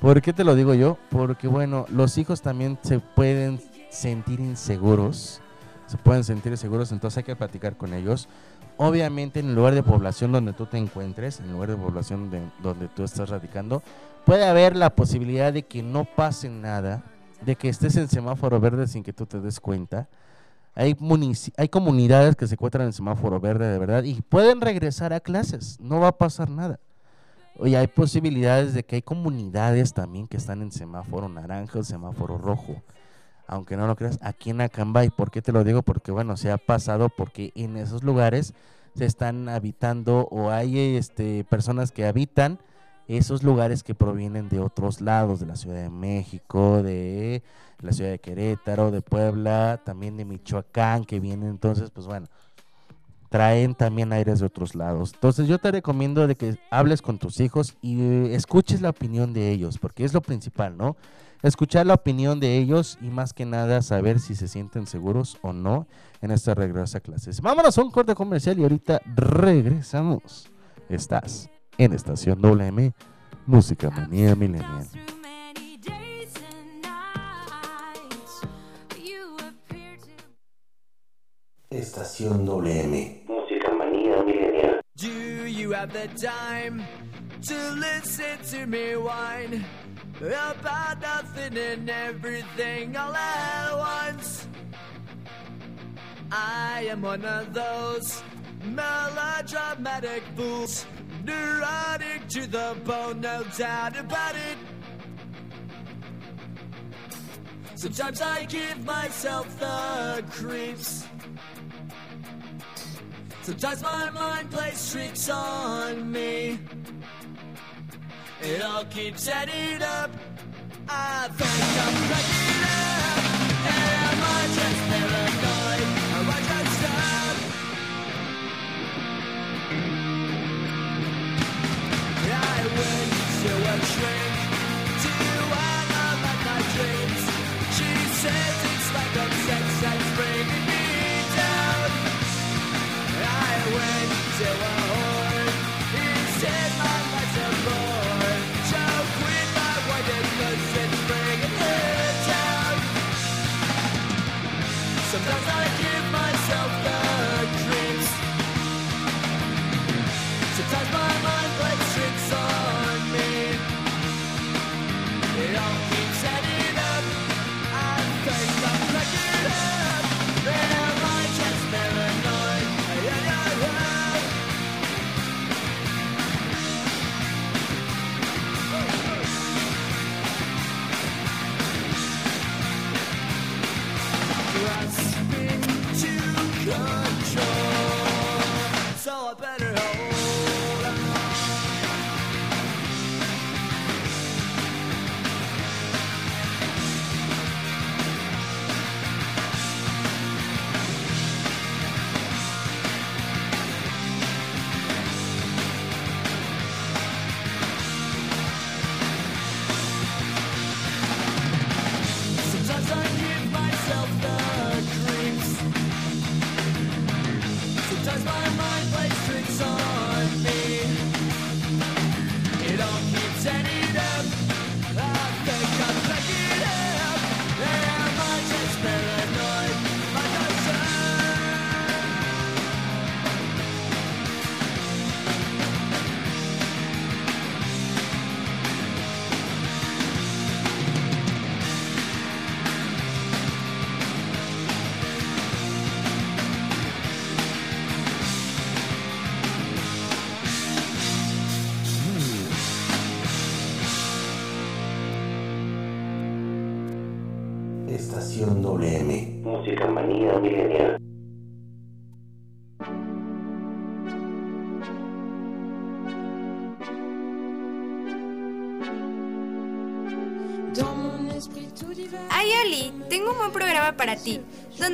¿Por qué te lo digo yo? Porque, bueno, los hijos también se pueden sentir inseguros. Se pueden sentir inseguros, entonces hay que platicar con ellos. Obviamente, en el lugar de población donde tú te encuentres, en el lugar de población de- donde tú estás radicando, puede haber la posibilidad de que no pase nada, de que estés en semáforo verde sin que tú te des cuenta. Hay, hay comunidades que se encuentran en semáforo verde de verdad y pueden regresar a clases, no va a pasar nada. Oye, hay posibilidades de que hay comunidades también que están en semáforo naranja o semáforo rojo. Aunque no lo creas, aquí en Acambay, ¿por qué te lo digo? Porque bueno, se ha pasado porque en esos lugares se están habitando o hay este, personas que habitan esos lugares que provienen de otros lados, de la Ciudad de México, de la ciudad de Querétaro, de Puebla, también de Michoacán, que vienen entonces, pues bueno, traen también aires de otros lados. Entonces yo te recomiendo de que hables con tus hijos y eh, escuches la opinión de ellos, porque es lo principal, ¿no? Escuchar la opinión de ellos y más que nada saber si se sienten seguros o no en este regreso a clases. Vámonos a un corte comercial y ahorita regresamos. Estás en Estación WM, Música Manía Millennial. Estación WM. Música manía milenial. Do you have the time to listen to me whine about nothing and everything all at once? I am one of those melodramatic fools, neurotic to the bone, no doubt about it. Sometimes I give myself the creeps. Sometimes my mind plays tricks on me. It all keeps adding up. I think I'm cracking up. Am I just paranoid? Am I just up? I went to a shrink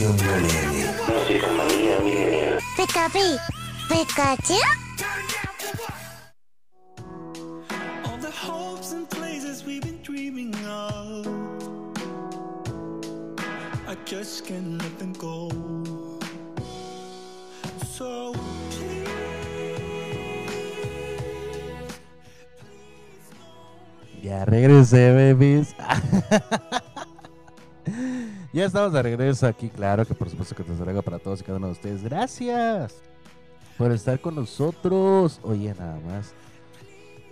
Estación millennial. Música manía millennial. Pikapi, Pikachu. All the hopes and places we've been dreaming of. I just can't let them go. So Ya regresé, babies. *laughs* ya estamos de regreso aquí, claro que por supuesto que te traigo para todos y cada uno de ustedes. Gracias por estar con nosotros. Oye, nada más.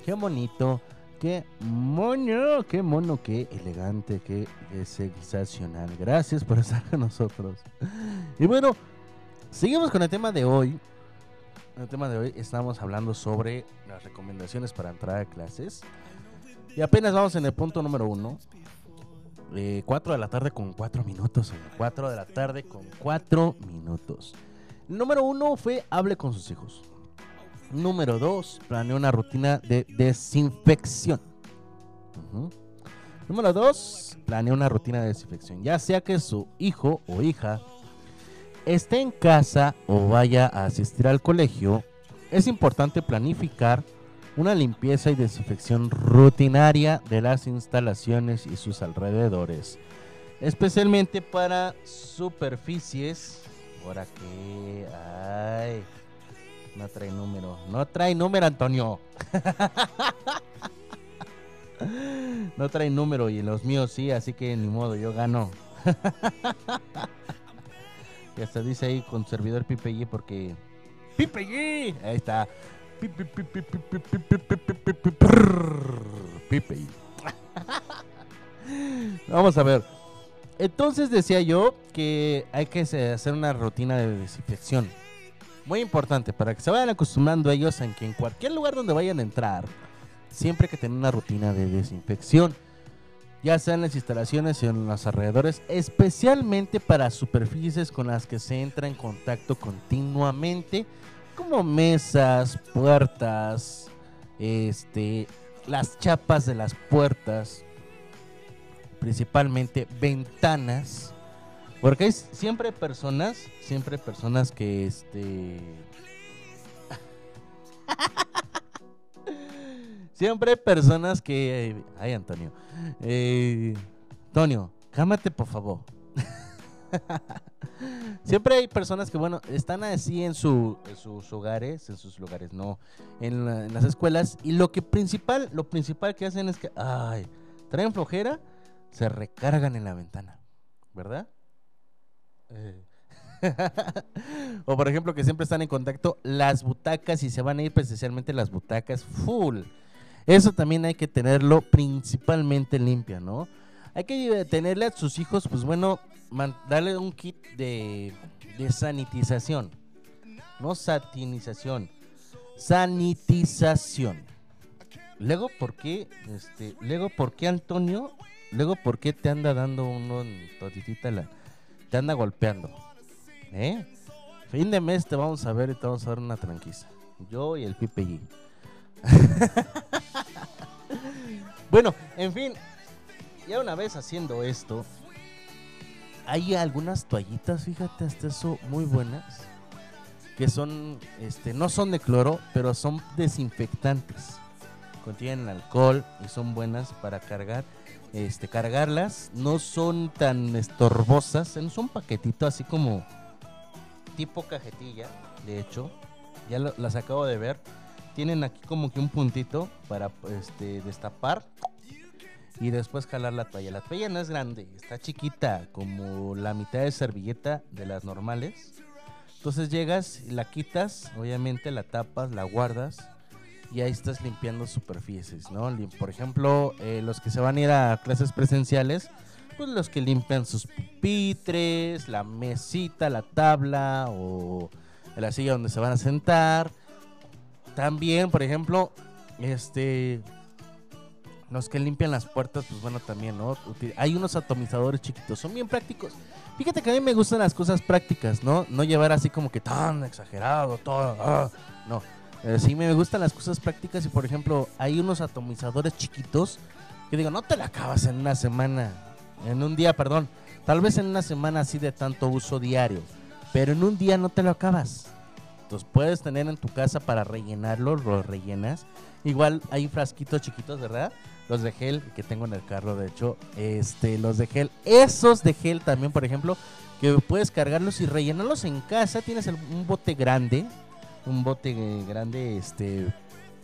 Qué bonito, qué mono, qué mono, qué elegante, qué sensacional. Gracias por estar con nosotros. Y bueno, seguimos con el tema de hoy. En el tema de hoy estamos hablando sobre las recomendaciones para entrar a clases. Y apenas vamos en el punto número uno. 4 de la tarde con 4 minutos. 4 de la tarde con 4 minutos. Número uno fue hable con sus hijos. Número 2, planeó una rutina de desinfección. Número 2, planeó una rutina de desinfección. Ya sea que su hijo o hija esté en casa o vaya a asistir al colegio, es importante planificar una limpieza y desinfección rutinaria de las instalaciones y sus alrededores, especialmente para superficies. ¿Ahora qué? Ay, no trae número. No trae número, Antonio. *laughs* no trae número y en los míos sí, así que ni modo, yo gano. *laughs* y hasta dice ahí con servidor Pipe G porque... Pipe G. Ahí está. Pipe. Vamos a ver. Entonces decía yo que hay que hacer una rutina de desinfección. Muy importante para que se vayan acostumbrando ellos en que en cualquier lugar donde vayan a entrar, siempre hay que tener una rutina de desinfección. Ya sea en las instalaciones o en los alrededores, especialmente para superficies con las que se entra en contacto continuamente, como mesas, puertas, este, las chapas de las puertas, principalmente ventanas, porque hay siempre personas, siempre personas que este *laughs* siempre personas que ay Antonio, eh, Antonio, cámate por favor. *laughs* *laughs* Siempre hay personas que, bueno, están así en, su, en sus hogares, en sus lugares, no, en, la- en las escuelas. Y lo que principal, lo principal que hacen es que, ay, traen flojera, se recargan en la ventana, ¿verdad? Eh. *laughs* o por ejemplo que siempre están en contacto las butacas y se van a ir precisamente las butacas full. Eso también hay que tenerlo principalmente limpia, ¿no? Hay que eh, tenerle a sus hijos, pues bueno, darle un kit de, de sanitización. No satinización. Sanitización. Luego, ¿por qué? Este, luego, ¿por qué Antonio? Luego, ¿por qué te anda dando uno en toditita la... Te anda golpeando. ¿Eh? Fin de mes te vamos a ver y te vamos a dar una tranquiza. Yo y el Pipe G. *laughs* bueno, en fin. Ya una vez haciendo esto, hay algunas toallitas, fíjate, hasta eso muy buenas. Que son, este, no son de cloro, pero son desinfectantes. Contienen alcohol y son buenas para cargar. Este, cargarlas no son tan estorbosas. Es un paquetito así como tipo cajetilla, de hecho. Ya las acabo de ver. Tienen aquí como que un puntito para este, destapar. Y después jalar la toalla. La toalla no es grande, está chiquita, como la mitad de servilleta de las normales. Entonces llegas, la quitas, obviamente la tapas, la guardas y ahí estás limpiando superficies, ¿no? Por ejemplo, eh, los que se van a ir a clases presenciales, pues los que limpian sus pupitres, la mesita, la tabla o la silla donde se van a sentar. También, por ejemplo, este los que limpian las puertas, pues bueno, también, ¿no? Hay unos atomizadores chiquitos, son bien prácticos. Fíjate que a mí me gustan las cosas prácticas, ¿no? No llevar así como que tan exagerado, todo. ah, no. Eh, sí me gustan las cosas prácticas y, por ejemplo, hay unos atomizadores chiquitos que digo, no te la acabas en una semana, en un día, perdón. Tal vez en una semana así de tanto uso diario, pero en un día no te lo acabas. Entonces puedes tener en tu casa para rellenarlo, lo rellenas. Igual hay frasquitos chiquitos, ¿verdad? Los de gel que tengo en el carro, de hecho, este, los de gel, esos de gel también, por ejemplo, que puedes cargarlos y rellenarlos en casa. Tienes un bote grande, un bote grande, este,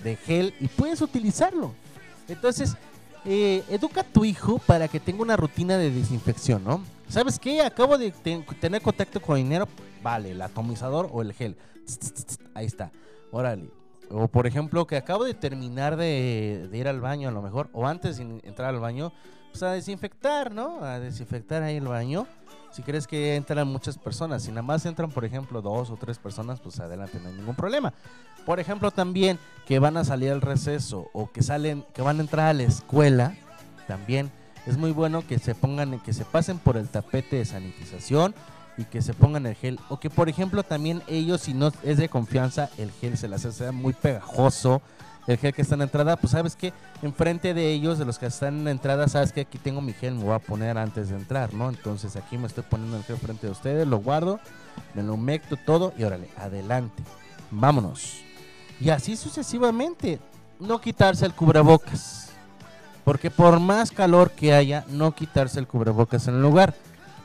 de gel y puedes utilizarlo. Entonces, eh, educa a tu hijo para que tenga una rutina de desinfección, ¿no? ¿Sabes qué? Acabo de ten- tener contacto con dinero. Vale, el atomizador o el gel. Ahí está. Órale. O por ejemplo, que acabo de terminar de, ir al baño a lo mejor, o antes de entrar al baño, pues a desinfectar, ¿no? A desinfectar ahí el baño. Si crees que entran muchas personas, si nada más entran, por ejemplo, dos o tres personas, pues adelante, no hay ningún problema. Por ejemplo, también que van a salir al receso o que salen, que van a entrar a la escuela, también es muy bueno que se pongan, que se pasen por el tapete de sanitización y que se pongan el gel. O que, por ejemplo, también ellos, si no es de confianza, el gel se les hace muy pegajoso. El gel que está en la entrada, pues sabes que enfrente de ellos, de los que están en la entrada, sabes que aquí tengo mi gel, me voy a poner antes de entrar, ¿no? Entonces aquí me estoy poniendo el gel frente de ustedes, lo guardo, me lo mecto todo y órale, adelante. Vámonos. Y así sucesivamente. No quitarse el cubrebocas. Porque por más calor que haya, no quitarse el cubrebocas en el lugar.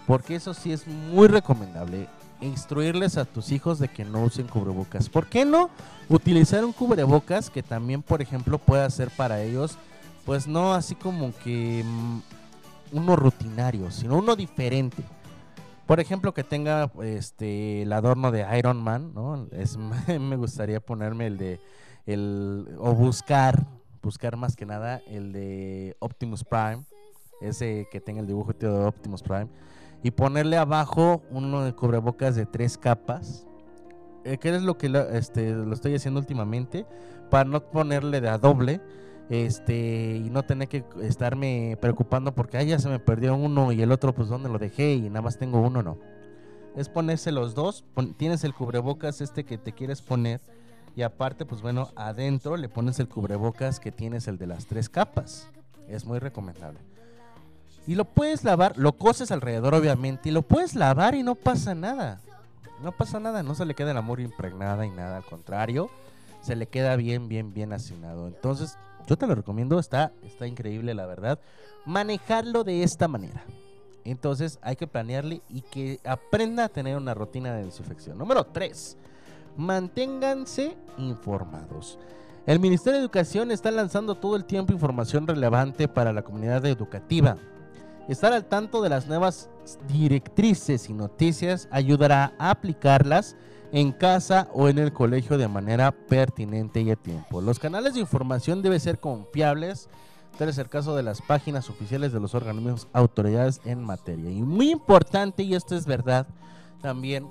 Porque eso sí es muy recomendable. Instruirles a tus hijos de que no usen cubrebocas. ¿Por qué no utilizar un cubrebocas que también, por ejemplo, pueda ser para ellos, pues no así como que mm, uno rutinario, sino uno diferente? Por ejemplo, que tenga este el adorno de Iron Man, ¿no? Es, *laughs* me gustaría ponerme el de el o buscar, buscar más que nada el de Optimus Prime, ese que tenga el dibujo de Optimus Prime y ponerle abajo uno de cubrebocas de tres capas. Eh, que es lo que lo, este, lo estoy haciendo últimamente para no ponerle de a doble este y no tener que estarme preocupando porque ah, ya se me perdió uno y el otro pues dónde lo dejé y nada más tengo uno no. Es ponerse los dos pon- tienes el cubrebocas este que te quieres poner y aparte pues bueno adentro le pones el cubrebocas que tienes el de las tres capas. Es muy recomendable y lo puedes lavar lo coses alrededor obviamente y lo puedes lavar y no pasa nada no pasa nada no se le queda el amor impregnada y nada al contrario se le queda bien, bien, bien asignado. Entonces, yo te lo recomiendo, está, está increíble la verdad. Manejarlo de esta manera. Entonces, hay que planearle y que aprenda a tener una rutina de desinfección. Número 3. Manténganse informados. El Ministerio de Educación está lanzando todo el tiempo información relevante para la comunidad educativa. Estar al tanto de las nuevas directrices y noticias ayudará a aplicarlas en casa o en el colegio de manera pertinente y a tiempo. Los canales de información deben ser confiables, tal es el caso de las páginas oficiales de los organismos autoridades en materia. Y muy importante, y esto es verdad también,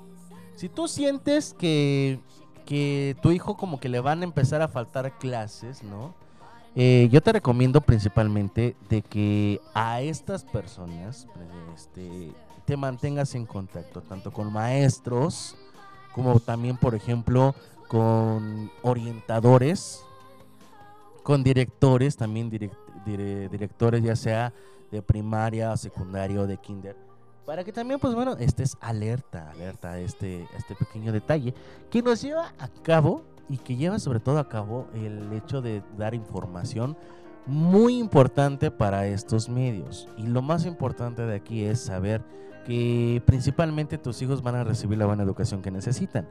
si tú sientes que, que tu hijo como que le van a empezar a faltar clases, ¿no? Eh, yo te recomiendo principalmente de que a estas personas este, te mantengas en contacto, tanto con maestros, como también, por ejemplo, con orientadores, con directores, también direc- dire- directores ya sea de primaria, secundaria o de kinder, para que también, pues bueno, estés alerta, alerta este, a este pequeño detalle que nos lleva a cabo y que lleva sobre todo a cabo el hecho de dar información muy importante para estos medios. Y lo más importante de aquí es saber que principalmente tus hijos van a recibir la buena educación que necesitan.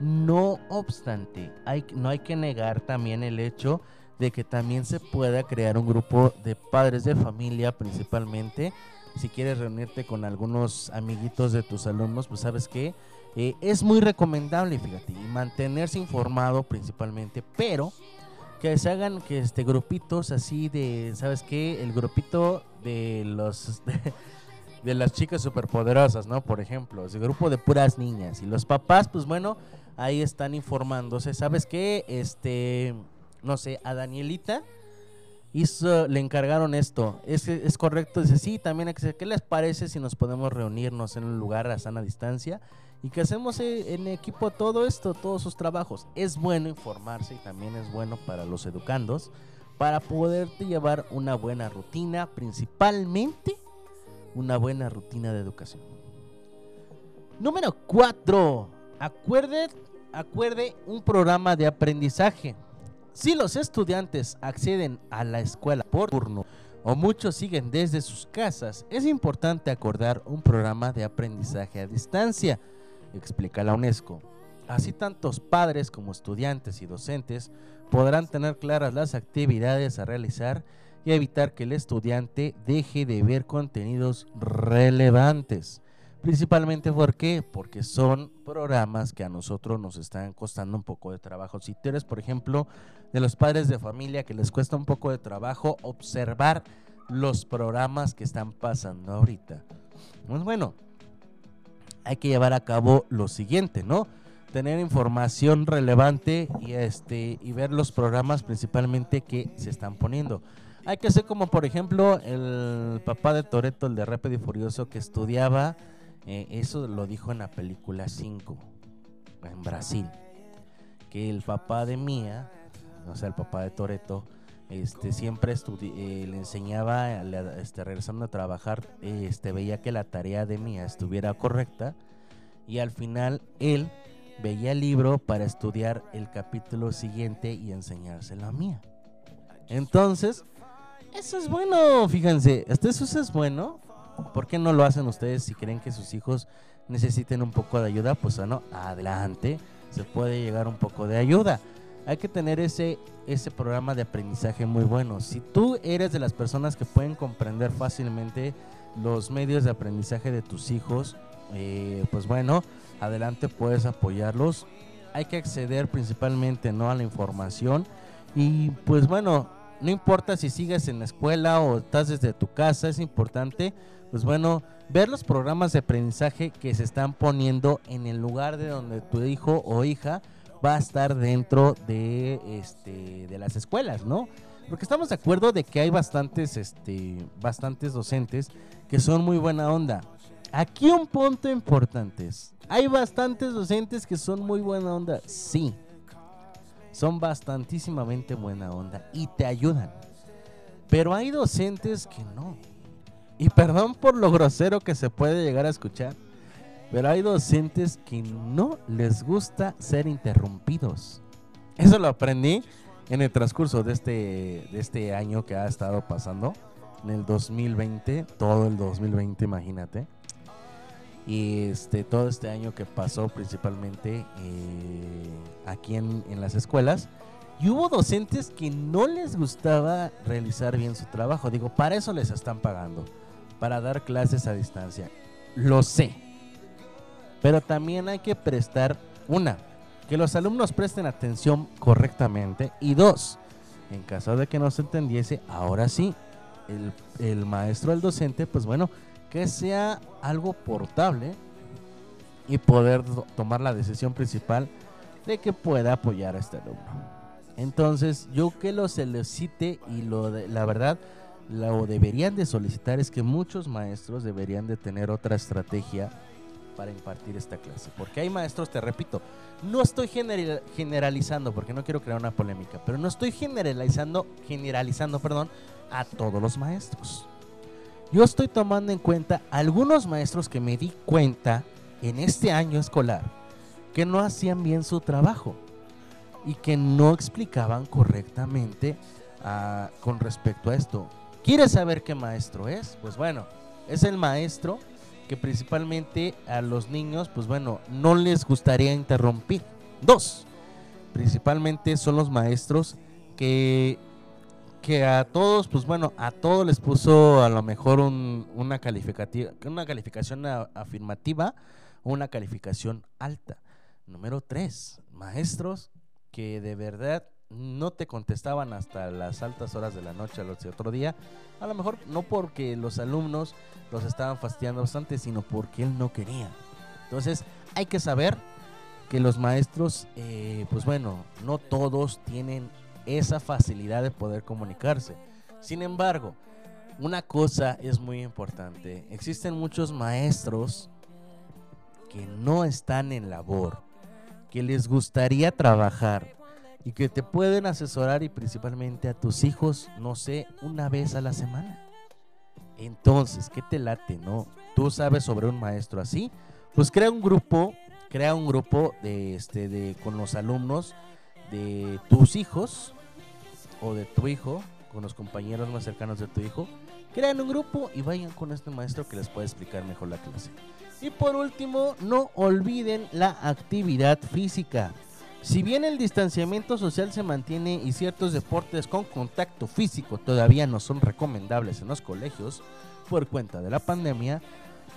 No obstante, hay, no hay que negar también el hecho de que también se pueda crear un grupo de padres de familia principalmente. Si quieres reunirte con algunos amiguitos de tus alumnos, pues sabes que es muy recomendable, fíjate, mantenerse informado principalmente, pero que se hagan que este grupitos así de, ¿sabes qué? El grupito de los *laughs* de, las chicas superpoderosas, ¿no? Por ejemplo, ese grupo de puras niñas y los papás, pues bueno, ahí están informándose, ¿sabes qué? Este, no sé, a Danielita hizo, le encargaron esto. ¿Es, es correcto? Dice, sí, también hay que ¿qué les parece si nos podemos reunirnos en un lugar a sana distancia? Y que hacemos eh, en equipo todo esto, todos sus trabajos. Es bueno informarse y también es bueno para los educandos para poderte llevar una buena rutina, principalmente una buena rutina de educación. Número 4. Acuerde, acuerde un programa de aprendizaje. Si los estudiantes acceden a la escuela por turno o muchos siguen desde sus casas, es importante acordar un programa de aprendizaje a distancia, explica la UNESCO. Así tantos padres como estudiantes y docentes podrán tener claras las actividades a realizar y evitar que el estudiante deje de ver contenidos relevantes. Principalmente ¿por qué? Porque son programas que a nosotros nos están costando un poco de trabajo. Si tú eres, por ejemplo, de los padres de familia que les cuesta un poco de trabajo observar los programas que están pasando ahorita. Pues bueno, hay que llevar a cabo lo siguiente, ¿no? Tener información relevante y este y ver los programas principalmente que se están poniendo. Hay que ser como por ejemplo el papá de Toreto, el de Rápido y Furioso, que estudiaba, eh, eso lo dijo en la película 5, en Brasil, que el papá de Mía, o sea, el papá de Toreto, este, siempre eh, le enseñaba, le- este, regresando a trabajar, este, veía que la tarea de Mía estuviera correcta y al final él veía el libro para estudiar el capítulo siguiente y enseñárselo a Mía. Entonces, eso es bueno, fíjense, este eso es bueno. ¿Por qué no lo hacen ustedes si creen que sus hijos necesiten un poco de ayuda? Pues bueno, adelante, se puede llegar un poco de ayuda. Hay que tener ese, ese programa de aprendizaje muy bueno. Si tú eres de las personas que pueden comprender fácilmente los medios de aprendizaje de tus hijos, eh, pues bueno, adelante puedes apoyarlos. Hay que acceder principalmente no a la información y pues bueno, no importa si sigues en la escuela o estás desde tu casa, es importante, pues bueno, ver los programas de aprendizaje que se están poniendo en el lugar de donde tu hijo o hija va a estar dentro de este de las escuelas, ¿no? Porque estamos de acuerdo de que hay bastantes este bastantes docentes que son muy buena onda. Aquí un punto importante hay bastantes docentes que son muy buena onda, sí. Son bastantísimamente buena onda y te ayudan. Pero hay docentes que no. Y perdón por lo grosero que se puede llegar a escuchar, pero hay docentes que no les gusta ser interrumpidos. Eso lo aprendí en el transcurso de este, de este año que ha estado pasando, en el 2020, todo el 2020, imagínate. Y este, todo este año que pasó principalmente eh, aquí en, en las escuelas. Y hubo docentes que no les gustaba realizar bien su trabajo. Digo, para eso les están pagando, para dar clases a distancia. Lo sé. Pero también hay que prestar, una, que los alumnos presten atención correctamente. Y dos, en caso de que no se entendiese, ahora sí, el, el maestro, el docente, pues bueno, que sea algo portable y poder to- tomar la decisión principal de que pueda apoyar a este alumno. Entonces, yo que lo solicite y lo de, la verdad lo deberían de solicitar es que muchos maestros deberían de tener otra estrategia para impartir esta clase, porque hay maestros, te repito, no estoy general- generalizando porque no quiero crear una polémica, pero no estoy generalizando generalizando, perdón, a todos los maestros. Yo estoy tomando en cuenta algunos maestros que me di cuenta en este año escolar que no hacían bien su trabajo y que no explicaban correctamente ah, con respecto a esto. ¿Quieres saber qué maestro es? Pues bueno, es el maestro que principalmente a los niños, pues bueno, no les gustaría interrumpir. Dos, principalmente son los maestros que que a todos, pues bueno, a todos les puso a lo mejor un- una, calificativa, una calificación afirmativa o una calificación alta. Número tres, maestros que de verdad no te contestaban hasta las altas horas de la noche al otro día. A lo mejor no porque los alumnos los estaban fastidiando bastante, sino porque él no quería. Entonces hay que saber que los maestros, eh, pues bueno, no todos tienen esa facilidad de poder comunicarse. Sin embargo, una cosa es muy importante. Existen muchos maestros que no están en labor, que les gustaría trabajar y que te pueden asesorar y principalmente a tus hijos, no sé, una vez a la semana. Entonces, ¿qué te late, no? Tú sabes sobre un maestro así, pues crea un grupo, crea un grupo de este de con los alumnos de tus hijos o de tu hijo, con los compañeros más cercanos de tu hijo, crean un grupo y vayan con este maestro que les puede explicar mejor la clase. Y por último, no olviden la actividad física. Si bien el distanciamiento social se mantiene y ciertos deportes con contacto físico todavía no son recomendables en los colegios por cuenta de la pandemia,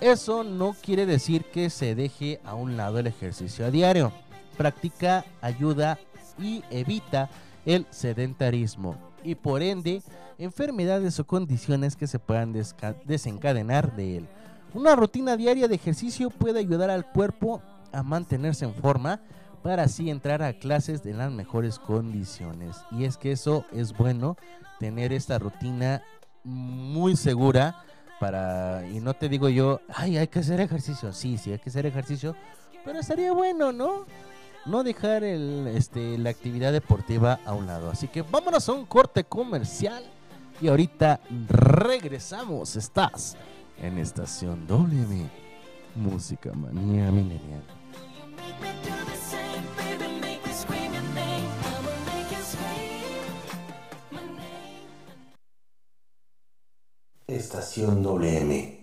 eso no quiere decir que se deje a un lado el ejercicio a diario. Practica, ayuda y evita el sedentarismo y por ende enfermedades o condiciones que se puedan desencadenar de él. Una rutina diaria de ejercicio puede ayudar al cuerpo a mantenerse en forma para así entrar a clases de las mejores condiciones. Y es que eso es bueno, tener esta rutina muy segura para, y no te digo yo, ay, hay que hacer ejercicio, sí, sí, hay que hacer ejercicio, pero estaría bueno, ¿no? No dejar el, este, la actividad deportiva a un lado. Así que vámonos a un corte comercial y ahorita regresamos. Estás en Estación WM, Música Manía Milenial. Estación WM.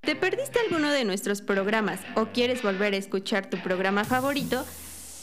¿Te perdiste alguno de nuestros programas o quieres volver a escuchar tu programa favorito?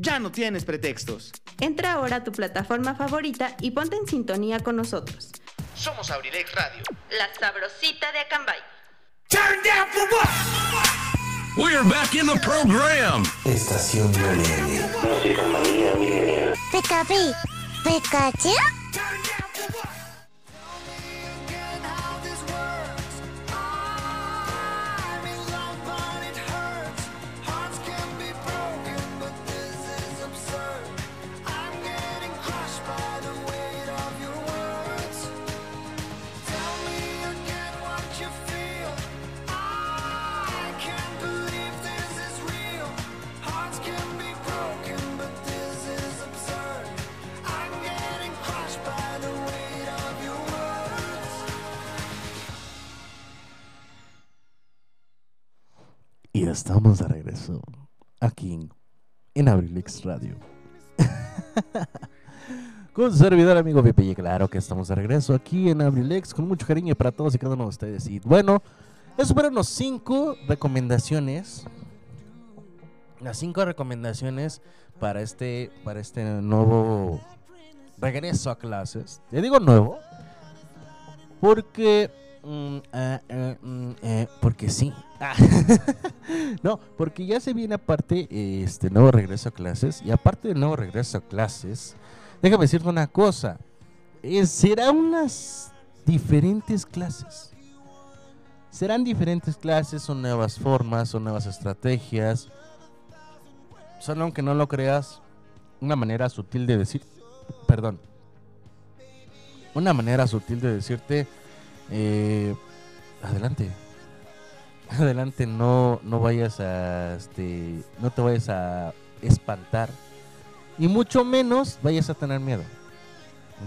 Ya no tienes pretextos. Entra ahora a tu plataforma favorita y ponte en sintonía con nosotros. Somos Abrilex Radio. La sabrosita de Acambay. Turn down for what? We're back in the program. Estación Millennial. Música manía millennial. Pika Pi, Pikachu. Y estamos de regreso aquí en, Abrilex Radio. *laughs* con su servidor amigo Pepe, y claro que estamos de regreso aquí en Abrilex con mucho cariño para todos y cada uno de ustedes. Y bueno, esos fueron los cinco recomendaciones. Las cinco recomendaciones para este, para este nuevo regreso a clases. Le digo nuevo porque mm, ah, ah, mm, eh, porque sí. *laughs* No, porque ya se viene aparte este nuevo regreso a clases. Y aparte del nuevo regreso a clases, déjame decirte una cosa. Eh, será unas diferentes clases. Serán diferentes clases, son nuevas formas, son nuevas estrategias. Son, aunque no lo creas, una manera sutil de decir, perdón, una manera sutil de decirte, eh, adelante, *laughs* adelante, no, no vayas a, este, no te vayas a espantar y mucho menos vayas a tener miedo.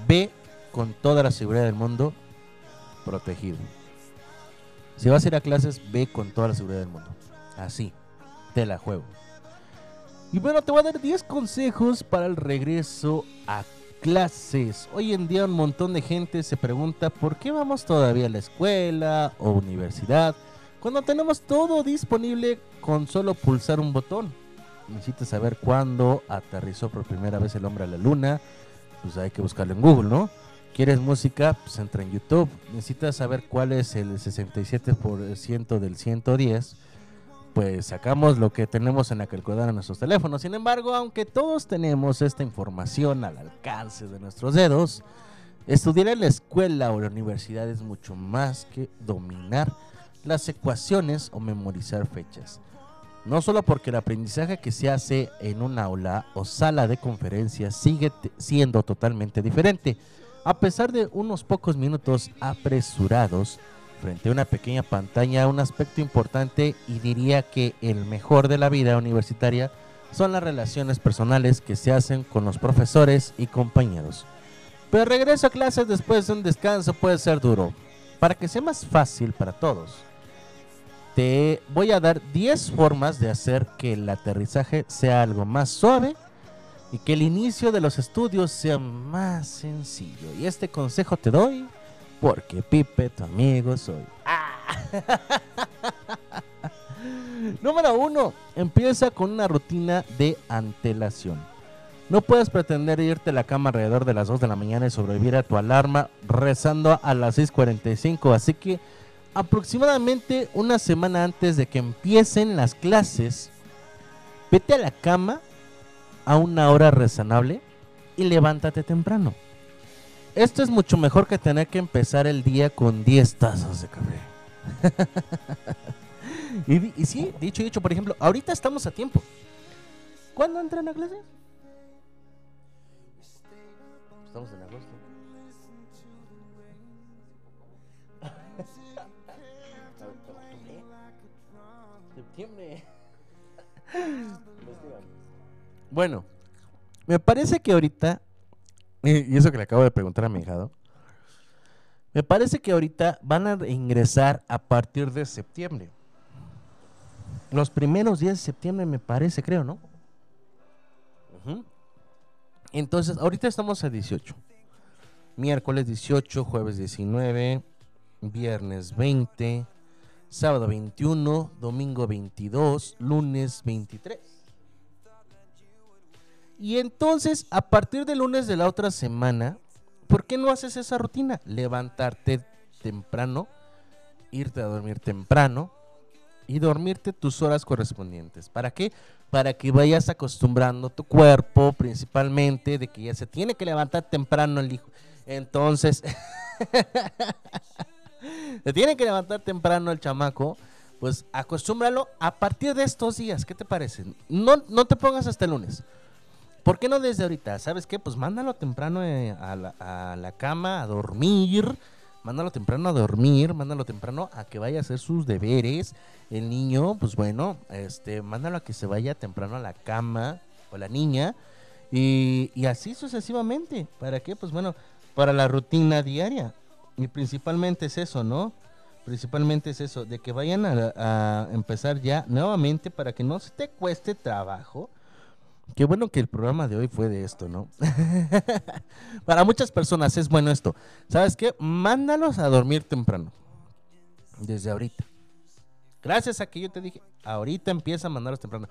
Ve con toda la seguridad del mundo protegido. Si vas a ir a clases, ve con toda la seguridad del mundo. Así, te la juego. Y bueno, te voy a dar 10 consejos para el regreso a clases. Hoy en día un montón de gente se pregunta por qué vamos todavía a la escuela o universidad cuando tenemos todo disponible con solo pulsar un botón. Necesitas saber cuándo aterrizó por primera vez el hombre a la luna, pues hay que buscarlo en Google, ¿no? ¿Quieres música? Pues entra en YouTube. Necesitas saber cuál es el 67% del 110 pues sacamos lo que tenemos en la calculadora en nuestros teléfonos. Sin embargo, aunque todos tenemos esta información al alcance de nuestros dedos, estudiar en la escuela o la universidad es mucho más que dominar las ecuaciones o memorizar fechas. No solo porque el aprendizaje que se hace en un aula o sala de conferencias sigue siendo totalmente diferente, a pesar de unos pocos minutos apresurados frente a una pequeña pantalla, un aspecto importante y diría que el mejor de la vida universitaria son las relaciones personales que se hacen con los profesores y compañeros. Pero regreso a clases después de un descanso puede ser duro. Para que sea más fácil para todos, te voy a dar 10 formas de hacer que el aterrizaje sea algo más suave y que el inicio de los estudios sea más sencillo. Y este consejo te doy porque Pipe, tu amigo, soy. *laughs* Número uno, empieza con una rutina de antelación. No puedes pretender irte a la cama alrededor de las 2 de la mañana y sobrevivir a tu alarma rezando a las 6.45. Así que aproximadamente una semana antes de que empiecen las clases, Vete a la cama a una hora razonable y levántate temprano. Esto es mucho mejor que tener que empezar el día con 10 tazas de café. *laughs* y, sí, dicho y hecho, por ejemplo, ahorita estamos a tiempo. ¿Cuándo entran a clase? Estamos en agosto. Bueno, me parece que ahorita, y eso que le acabo de preguntar a mi hijado, me parece que ahorita van a ingresar a partir de septiembre. Los primeros días de septiembre me parece, creo, ¿no? Entonces, ahorita estamos a 18. Miércoles 18, jueves 19, viernes 20, sábado 21, domingo 22, lunes 23. Y entonces, a partir del lunes de la otra semana, ¿por qué no haces esa rutina? Levantarte temprano, irte a dormir temprano y dormirte tus horas correspondientes. ¿Para qué? Para que vayas acostumbrando tu cuerpo, principalmente, de que ya se tiene que levantar temprano el hijo. Entonces, *laughs* *laughs* se tiene que levantar temprano el chamaco. Pues acostúmbralo a partir de estos días. ¿Qué te parece? No, no te pongas hasta el lunes. ¿Por qué no desde ahorita? ¿Sabes qué? Pues mándalo temprano eh, a, la, cama a dormir. Mándalo temprano a dormir, mándalo temprano a que vaya a hacer sus deberes. El niño, pues bueno, este, mándalo a que se vaya temprano a la cama o la niña. Y, y así sucesivamente. ¿Para qué? Pues bueno, para la rutina diaria. Y principalmente es eso, ¿no? Principalmente es eso, de que vayan a, empezar ya nuevamente para que no se te cueste trabajo. Qué bueno que el programa de hoy fue de esto, ¿no? *laughs* Para muchas personas es bueno esto. ¿Sabes qué? Mándalos a dormir temprano. Desde ahorita. Gracias a que yo te dije, ahorita empieza a mandarlos temprano.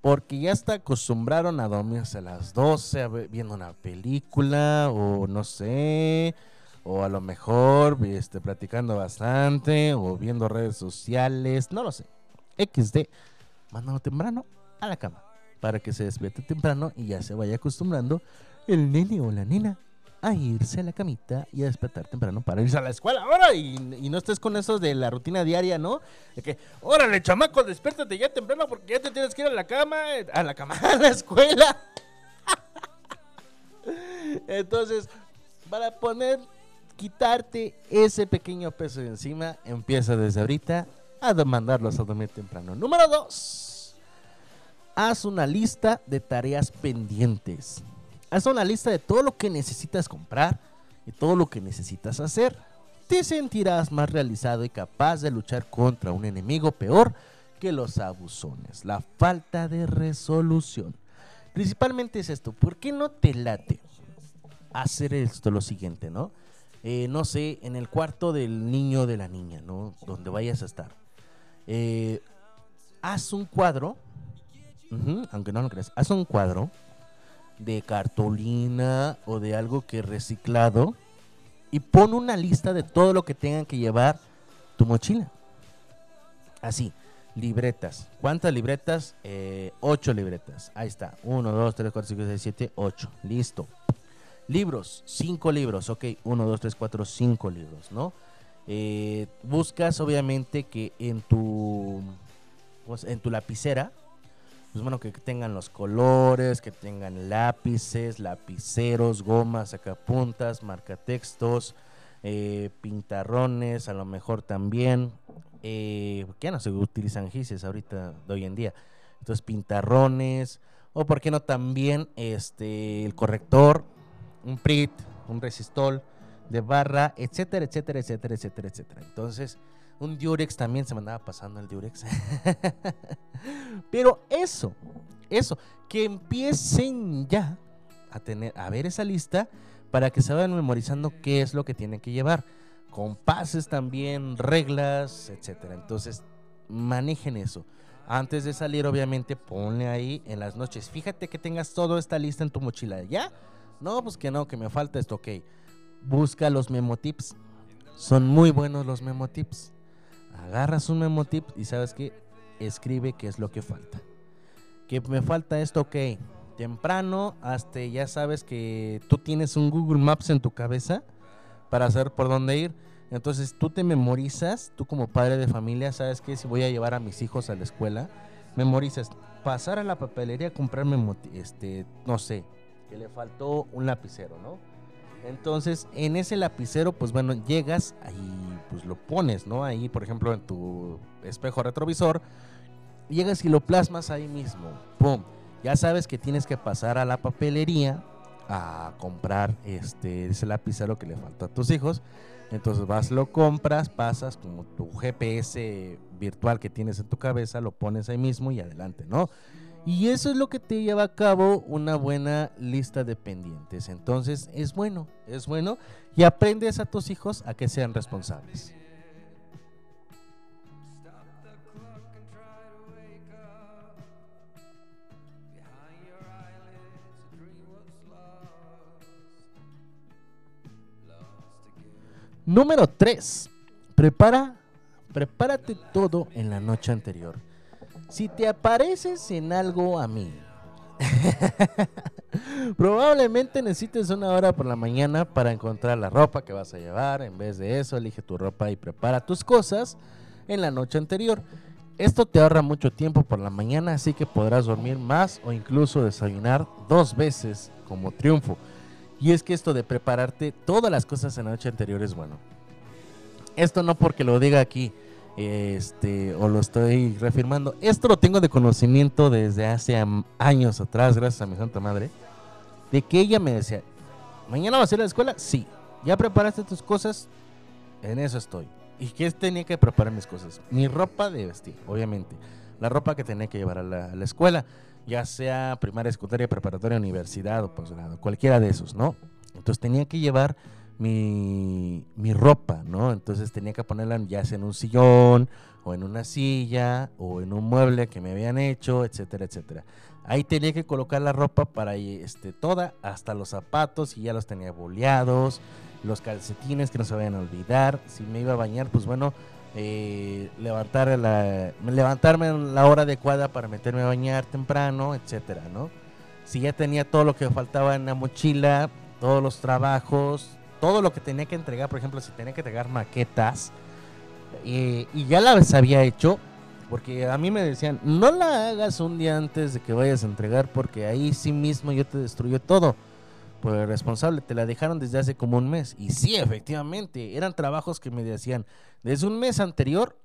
Porque ya está acostumbraron a dormirse a las 12 a ver- viendo una película o no sé. O a lo mejor este, platicando bastante o viendo redes sociales. No lo sé. XD. Mándalo temprano a la cama para que se despierte temprano y ya se vaya acostumbrando el nene o la nena a irse a la camita y a despertar temprano para irse a la escuela ahora y, y no estés con eso de la rutina diaria, ¿no? De que, órale, chamaco, despiértate ya temprano porque ya te tienes que ir a la cama, a la cama, *laughs* a la escuela. *laughs* Entonces, para poner, quitarte ese pequeño peso de encima, empieza desde ahorita a mandarlos a dormir temprano. Número dos. Haz una lista de tareas pendientes. Haz una lista de todo lo que necesitas comprar y todo lo que necesitas hacer. Te sentirás más realizado y capaz de luchar contra un enemigo peor que los abusones, la falta de resolución. Principalmente es esto, ¿por qué no te late hacer esto lo siguiente, no? Eh, no sé, en el cuarto del niño o de la niña, ¿no? Donde vayas a estar. Eh, haz un cuadro aunque no lo creas, haz un cuadro de cartulina o de algo que reciclado y pon una lista de todo lo que tengan que llevar tu mochila. Así, libretas. ¿Cuántas libretas? Eh, ocho libretas. Ahí está. Uno, dos, tres, cuatro, cinco, seis, siete, ocho. Listo. Libros, cinco libros. Ok, uno, dos, tres, cuatro, cinco libros, ¿no? Eh, buscas obviamente que en tu, pues, en tu lapicera pues bueno, que tengan los colores, que tengan lápices, lapiceros, gomas, sacapuntas, marcatextos, eh, pintarrones, a lo mejor también, eh, que no se utilizan gises ahorita de hoy en día. Entonces, pintarrones, o por qué no también este el corrector, un PRIT, un resistol de barra, etcétera, etcétera, etcétera, etcétera, etcétera. Entonces, un Durex también se me andaba pasando el Durex. *laughs* Pero eso, eso, que empiecen ya a tener, a ver esa lista para que se vayan memorizando qué es lo que tienen que llevar. Compases también, reglas, etcétera. Entonces, manejen eso. Antes de salir, obviamente, ponle ahí en las noches. Fíjate que tengas toda esta lista en tu mochila. ¿Ya? No, pues que no, que me falta esto. Ok. Busca los memotips. Son muy buenos los memotips. Agarras un memotip y sabes que escribe qué es lo que falta. que me falta esto, ok. Temprano, hasta ya sabes que tú tienes un Google Maps en tu cabeza para saber por dónde ir. Entonces tú te memorizas, tú como padre de familia, sabes que si voy a llevar a mis hijos a la escuela, memorizas, pasar a la papelería a comprarme, moti- este, no sé, que le faltó un lapicero, ¿no? Entonces, en ese lapicero, pues bueno, llegas ahí, pues lo pones, ¿no? Ahí, por ejemplo, en tu espejo retrovisor, llegas y lo plasmas ahí mismo. ¡Pum! Ya sabes que tienes que pasar a la papelería a comprar este ese lapicero que le falta a tus hijos. Entonces vas, lo compras, pasas como tu GPS virtual que tienes en tu cabeza, lo pones ahí mismo y adelante, ¿no? Y eso es lo que te lleva a cabo una buena lista de pendientes. Entonces es bueno, es bueno y aprendes a tus hijos a que sean responsables. Número 3. Prepara, prepárate todo en la noche anterior. Si te apareces en algo a mí, *laughs* probablemente necesites una hora por la mañana para encontrar la ropa que vas a llevar. En vez de eso, elige tu ropa y prepara tus cosas en la noche anterior. Esto te ahorra mucho tiempo por la mañana, así que podrás dormir más o incluso desayunar dos veces como triunfo. Y es que esto de prepararte todas las cosas en la noche anterior es bueno. Esto no porque lo diga aquí, este, o lo estoy reafirmando. Esto lo tengo de conocimiento desde hace años atrás, gracias a mi santa madre. De que ella me decía, ¿mañana vas a ir a la escuela? Sí. ¿Ya preparaste tus cosas? En eso estoy. ¿Y qué tenía que preparar mis cosas? Mi ropa de vestir, obviamente. La ropa que tenía que llevar a la, a la escuela, ya sea primaria, secundaria, preparatoria, universidad o posgrado, cualquiera de esos, ¿no? Entonces tenía que llevar mi, mi ropa, ¿no? Entonces tenía que ponerla ya sea en un sillón o en una silla o en un mueble que me habían hecho, etcétera, etcétera. Ahí tenía que colocar la ropa para este, toda, hasta los zapatos y ya los tenía boleados, los calcetines que no se vayan a olvidar. Si me iba a bañar, pues bueno, eh, levantar la, levantarme en la hora adecuada para meterme a bañar temprano, etcétera, ¿no? Si ya tenía todo lo que faltaba en la mochila, todos los trabajos, todo lo que tenía que entregar, por ejemplo, si tenía que entregar maquetas, eh, y ya las había hecho, porque a mí me decían, no la hagas un día antes de que vayas a entregar, porque ahí sí mismo yo te destruyo todo. El responsable, te la dejaron desde hace como un mes. Y sí, efectivamente, eran trabajos que me decían, desde un mes anterior,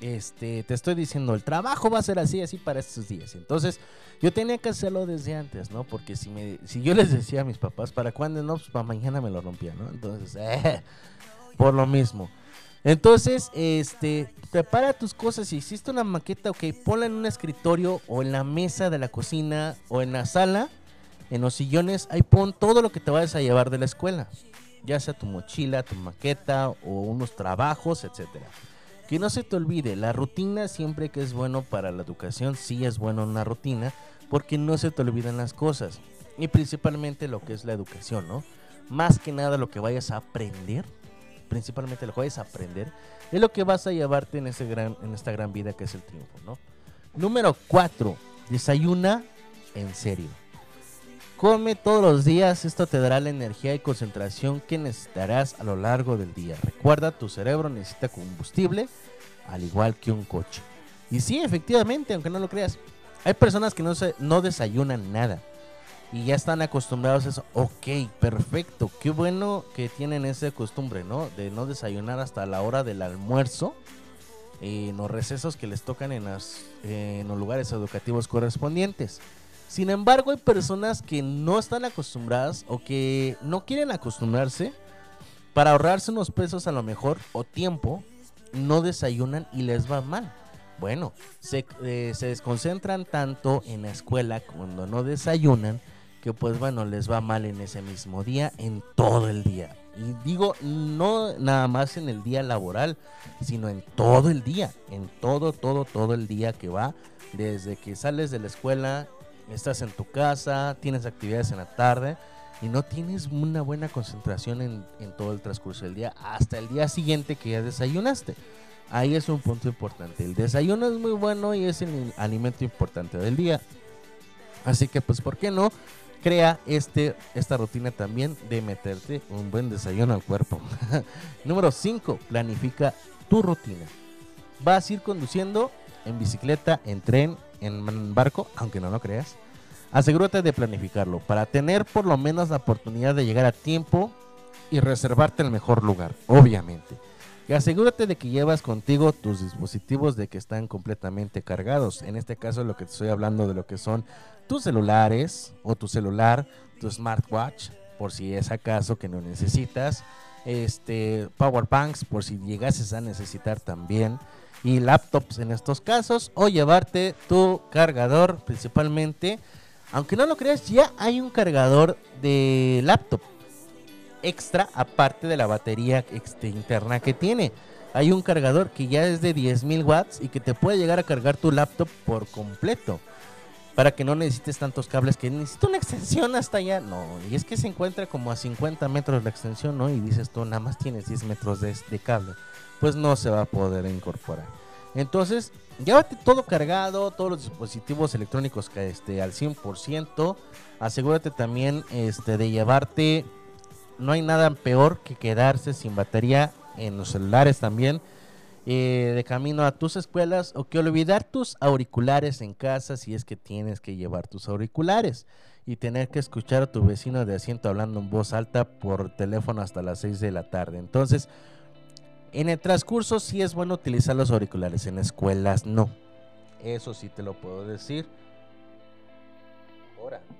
este, te estoy diciendo, el trabajo va a ser así, así para estos días. Entonces, yo tenía que hacerlo desde antes, ¿no? Porque si, me, si yo les decía a mis papás, ¿para cuándo? No, pues para mañana me lo rompía, ¿no? Entonces, eh, *laughs* por lo mismo. Entonces, este, prepara tus cosas. Si hiciste una maqueta, ok, ponla en un escritorio o en la mesa de la cocina o en la sala, en los sillones, ahí pon todo lo que te vayas a llevar de la escuela. Ya sea tu mochila, tu maqueta o unos trabajos, etcétera. Que no se te olvide, la rutina siempre que es bueno para la educación, sí es bueno una rutina, porque no se te olvidan las cosas. Y principalmente lo que es la educación, ¿no? Más que nada lo que vayas a aprender, principalmente lo que vayas a aprender, es lo que vas a llevarte en, ese gran, en esta gran vida que es el triunfo, ¿no? Número 4. Desayuna en serio. Come todos los días, esto te dará la energía y concentración que necesitarás a lo largo del día. Recuerda, tu cerebro necesita combustible, al igual que un coche. Y sí, efectivamente, aunque no lo creas, hay personas que no, se, no desayunan nada y ya están acostumbrados a eso. Ok, perfecto, qué bueno que tienen esa costumbre, ¿no? De no desayunar hasta la hora del almuerzo, en los recesos que les tocan en los lugares educativos correspondientes. Sin embargo, hay personas que no están acostumbradas o que no quieren acostumbrarse para ahorrarse unos pesos a lo mejor o tiempo, no desayunan y les va mal. Bueno, se, eh, se desconcentran tanto en la escuela cuando no desayunan que pues bueno, les va mal en ese mismo día, en todo el día. Y digo, no nada más en el día laboral, sino en todo el día, en todo, todo, todo el día que va, desde que sales de la escuela, estás en tu casa, tienes actividades en la tarde y no tienes una buena concentración en, todo el transcurso del día hasta el día siguiente que ya desayunaste. Ahí es un punto importante. El desayuno es muy bueno y es el alimento importante del día. Así que pues, ¿por qué no? Crea este, esta rutina también de meterte un buen desayuno al cuerpo. *laughs* Número 5. Planifica tu rutina. Vas a ir conduciendo en bicicleta, en tren, en barco, aunque no lo creas. Asegúrate de planificarlo para tener por lo menos la oportunidad de llegar a tiempo y reservarte el mejor lugar, obviamente. Y asegúrate de que llevas contigo tus dispositivos de que están completamente cargados. En este caso lo que te estoy hablando de lo que son tus celulares o tu celular, tu smartwatch, por si es acaso que no necesitas. Este, power banks por si llegases a necesitar también. Y laptops en estos casos. O llevarte tu cargador principalmente. Aunque no lo creas, ya hay un cargador de laptop extra aparte de la batería este, interna que tiene. Hay un cargador que ya es de 10.000 watts y que te puede llegar a cargar tu laptop por completo. Para que no necesites tantos cables que necesito una extensión hasta allá. No, y es que se encuentra como a 50 metros la extensión, ¿no? Y dices tú, nada más tienes 10 metros de, de cable. Pues no se va a poder incorporar. Entonces, llévate todo cargado, todos los dispositivos electrónicos que este, al 100%. Asegúrate también este, de llevarte no hay nada peor que quedarse sin batería en los celulares también eh, de camino a tus escuelas o que olvidar tus auriculares en casa si es que tienes que llevar tus auriculares y tener que escuchar a tu vecino de asiento hablando en voz alta por teléfono hasta las 6 de la tarde. Entonces, en el transcurso sí es bueno utilizar los auriculares, en escuelas no. Eso sí te lo puedo decir. Ahora. *laughs*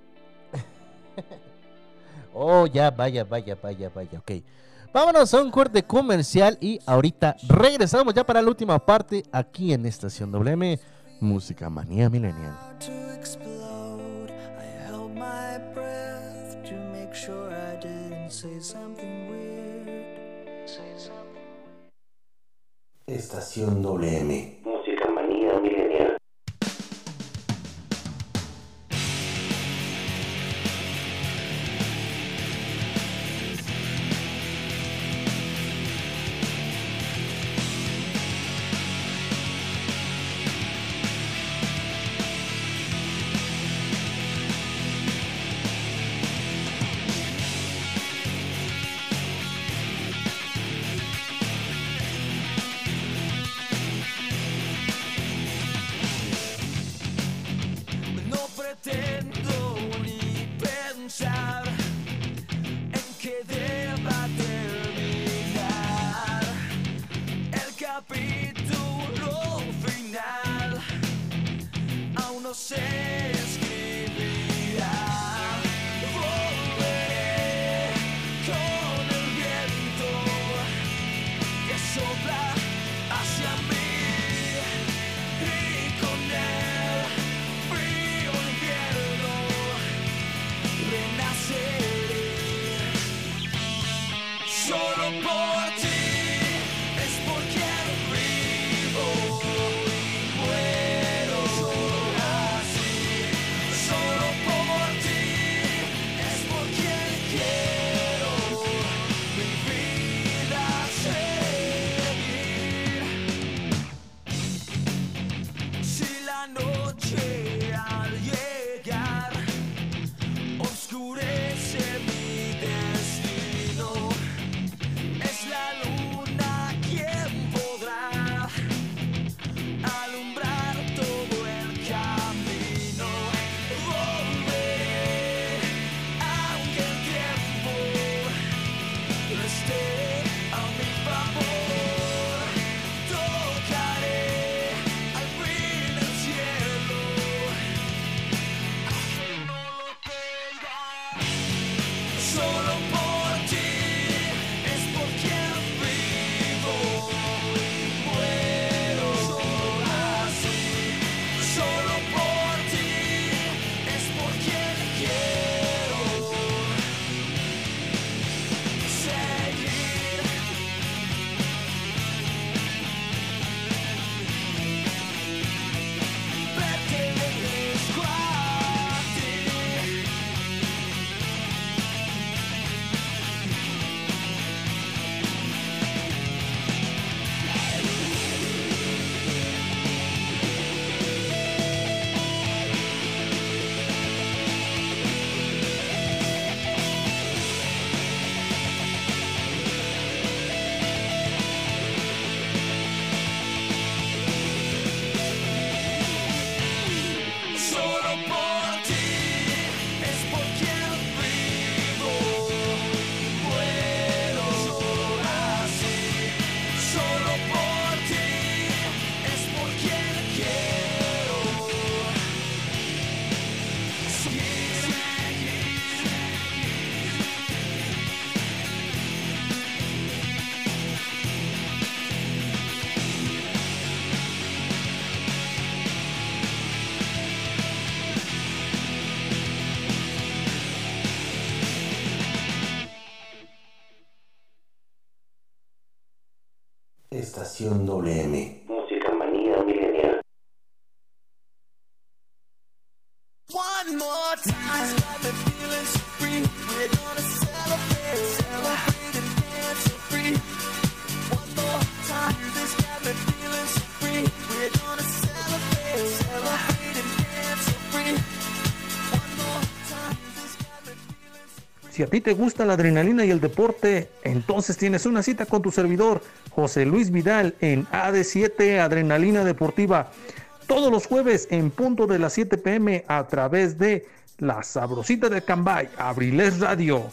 Oh, ya, vaya, vaya, vaya, vaya, ok. Vámonos a un corte comercial y ahorita regresamos ya para la última parte aquí en Estación WM, Música Manía Millennial. say. Say something. Estación WM. WM. Música manía milenial. One more time, got me feeling so free. We're gonna celebrate, celebrate and dance so free. One more time, this got me feeling so free. We're gonna celebrate, celebrate and dance so free. One more time, this got me feeling so Si a ti te gusta la adrenalina y el deporte, entonces tienes una cita con tu servidor, José Luis Vidal, en AD7 Adrenalina Deportiva, todos los jueves en punto de las 7 pm a través de La Sabrosita de Cambay, Abriles Radio.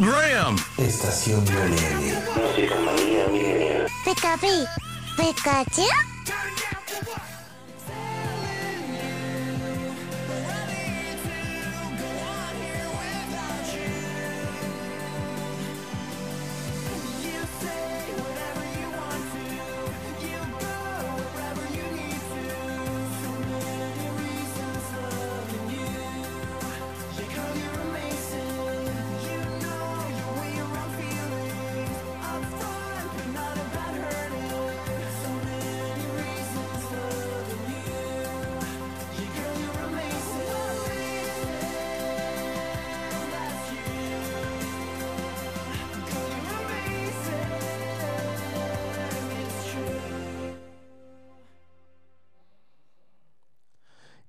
Program. Estación WM. Música manía. Pikapi, Pikachu.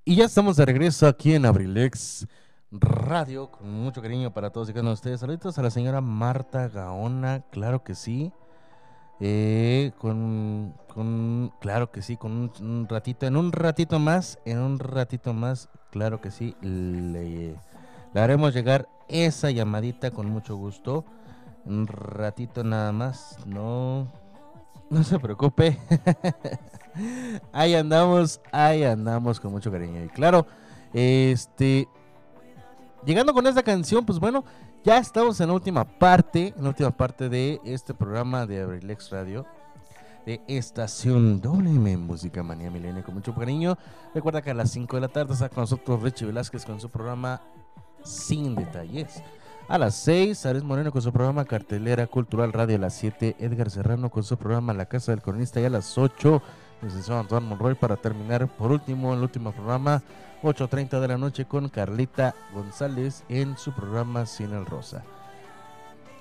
Y ya estamos de regreso aquí en Abrilex Radio, con mucho cariño para todos y cada uno de ustedes. Saludos a la señora Marta Gaona, claro que sí. Eh, con, claro que sí, con un, un ratito, en un ratito más, en un ratito más, claro que sí, le, le haremos llegar esa llamadita con mucho gusto. Un ratito nada más, no, no se preocupe. *laughs* ahí andamos, ahí andamos con mucho cariño. Y claro, este, llegando con esta canción, pues bueno, ya estamos en la última parte, en la última parte de este programa de Abrilex Radio. De Estación WM Música Manía Milenio con mucho cariño. Recuerda que a las 5 de la tarde está con nosotros Richie Velázquez con su programa Sin Detalles. A las 6, Ares Moreno con su programa Cartelera Cultural Radio. A las 7, Edgar Serrano con su programa La Casa del Cronista. Y a las 8, licenciado Antoine Monroy para terminar por último, el último programa, 8.30 de la noche con Carlita González en su programa Cine el Rosa.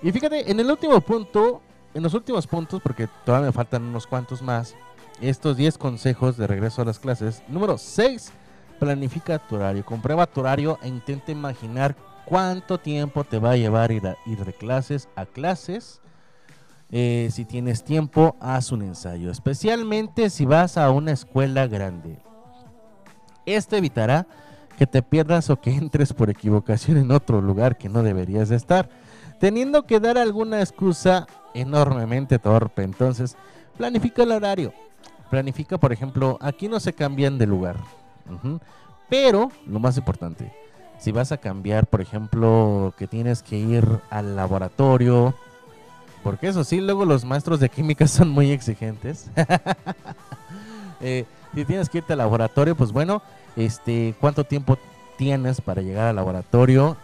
Y fíjate, en el último punto, en los últimos puntos, porque todavía me faltan unos cuantos más, estos 10 consejos de regreso a las clases. Número 6, planifica tu horario. Comprueba tu horario e intenta imaginar cuánto tiempo te va a llevar ir, de clases a clases. Eh, si tienes tiempo, haz un ensayo, especialmente si vas a una escuela grande. Esto evitará que te pierdas o que *laughs* entres por equivocación en otro lugar que no deberías de estar, teniendo que dar alguna excusa enormemente torpe. Entonces, planifica el horario. Planifica, por ejemplo, aquí no se cambian de lugar. Pero, lo más importante, si vas a cambiar, por ejemplo, que tienes que ir al laboratorio, porque eso sí, luego los maestros de química *laughs* son muy exigentes. *laughs* Eh, si tienes que irte al laboratorio, pues bueno, este, ¿cuánto tiempo tienes para llegar al laboratorio?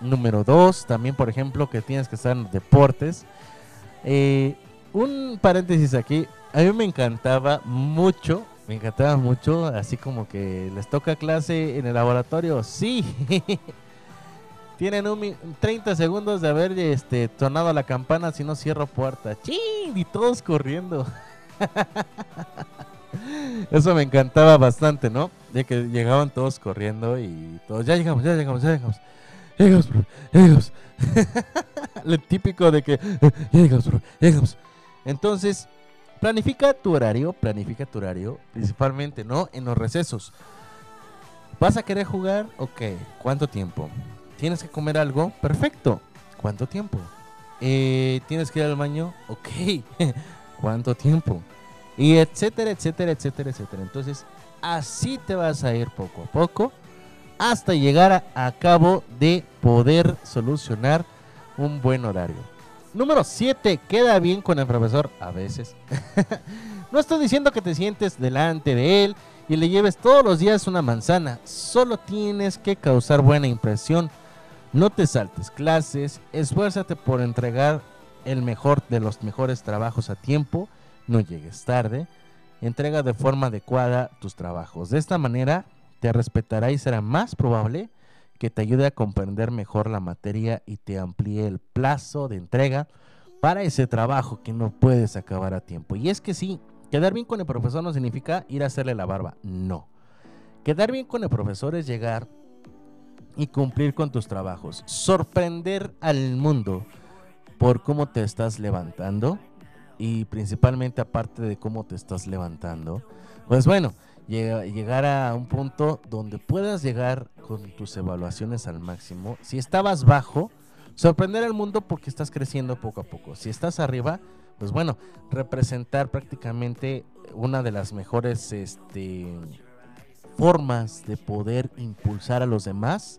Número dos, también por ejemplo, que tienes que estar en deportes. Eh, un paréntesis aquí, a mí me encantaba mucho, Me encantaba mucho, así como que les toca clase en el laboratorio. Sí. *laughs* Tienen un mi- 30 segundos de haber este, sonado la campana si no cierro puerta. ¡Chin! Y todos corriendo. *laughs* Eso me encantaba bastante, ¿no? De que llegaban todos corriendo y todos, ya llegamos, ya llegamos, ya llegamos. Llegamos. Lo *laughs* típico de que, "Eh, ya llegamos, bro, llegamos. Entonces, planifica tu horario, planifica tu horario, principalmente, ¿no? En los recesos. ¿Vas a querer jugar? Ok, ¿cuánto tiempo? ¿Tienes que comer algo? Perfecto. ¿Cuánto tiempo? Eh, ¿Tienes que ir al baño? Ok. *laughs* ¿Cuánto tiempo? Y etcétera, etcétera, etcétera, etcétera. Entonces, así te vas a ir poco a poco hasta llegar a, a cabo de poder solucionar un buen horario. Número 7. Queda bien con el profesor a veces. *laughs* no estoy diciendo que te sientes delante de él y le lleves todos los días una manzana. Solo tienes que causar buena impresión. No te saltes clases. Esfuérzate por entregar el mejor de los mejores trabajos a tiempo. No llegues tarde. Entrega de forma adecuada tus trabajos. De esta manera te respetará y será más probable que te ayude a comprender mejor la materia y te amplíe el plazo de entrega para ese trabajo que no puedes acabar a tiempo. Y es que sí, quedar bien con el profesor no significa ir a hacerle la barba, no. Quedar bien con el profesor es llegar y cumplir con tus trabajos, sorprender al mundo por cómo te estás levantando y principalmente aparte de cómo te estás levantando, pues bueno, llegar a un punto donde puedas llegar con tus evaluaciones al máximo. Si estabas bajo, sorprender al mundo porque estás creciendo poco a poco. Si estás arriba, pues bueno, representar prácticamente una de las mejores este, formas de poder impulsar a los demás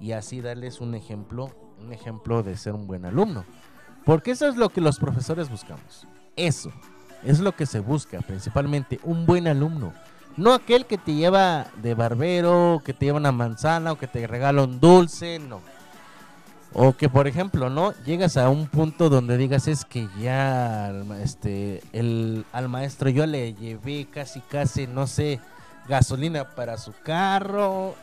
y así darles un ejemplo, un ejemplo de ser un buen alumno. Porque eso es lo que los profesores buscamos. Eso es lo que se busca, principalmente un buen alumno. No aquel que te lleva de barbero, que te lleva una manzana o que te regala un dulce, no. O que por ejemplo, ¿no? Llegas a un punto donde digas es que ya este el al maestro yo le llevé casi casi no sé, gasolina para su carro.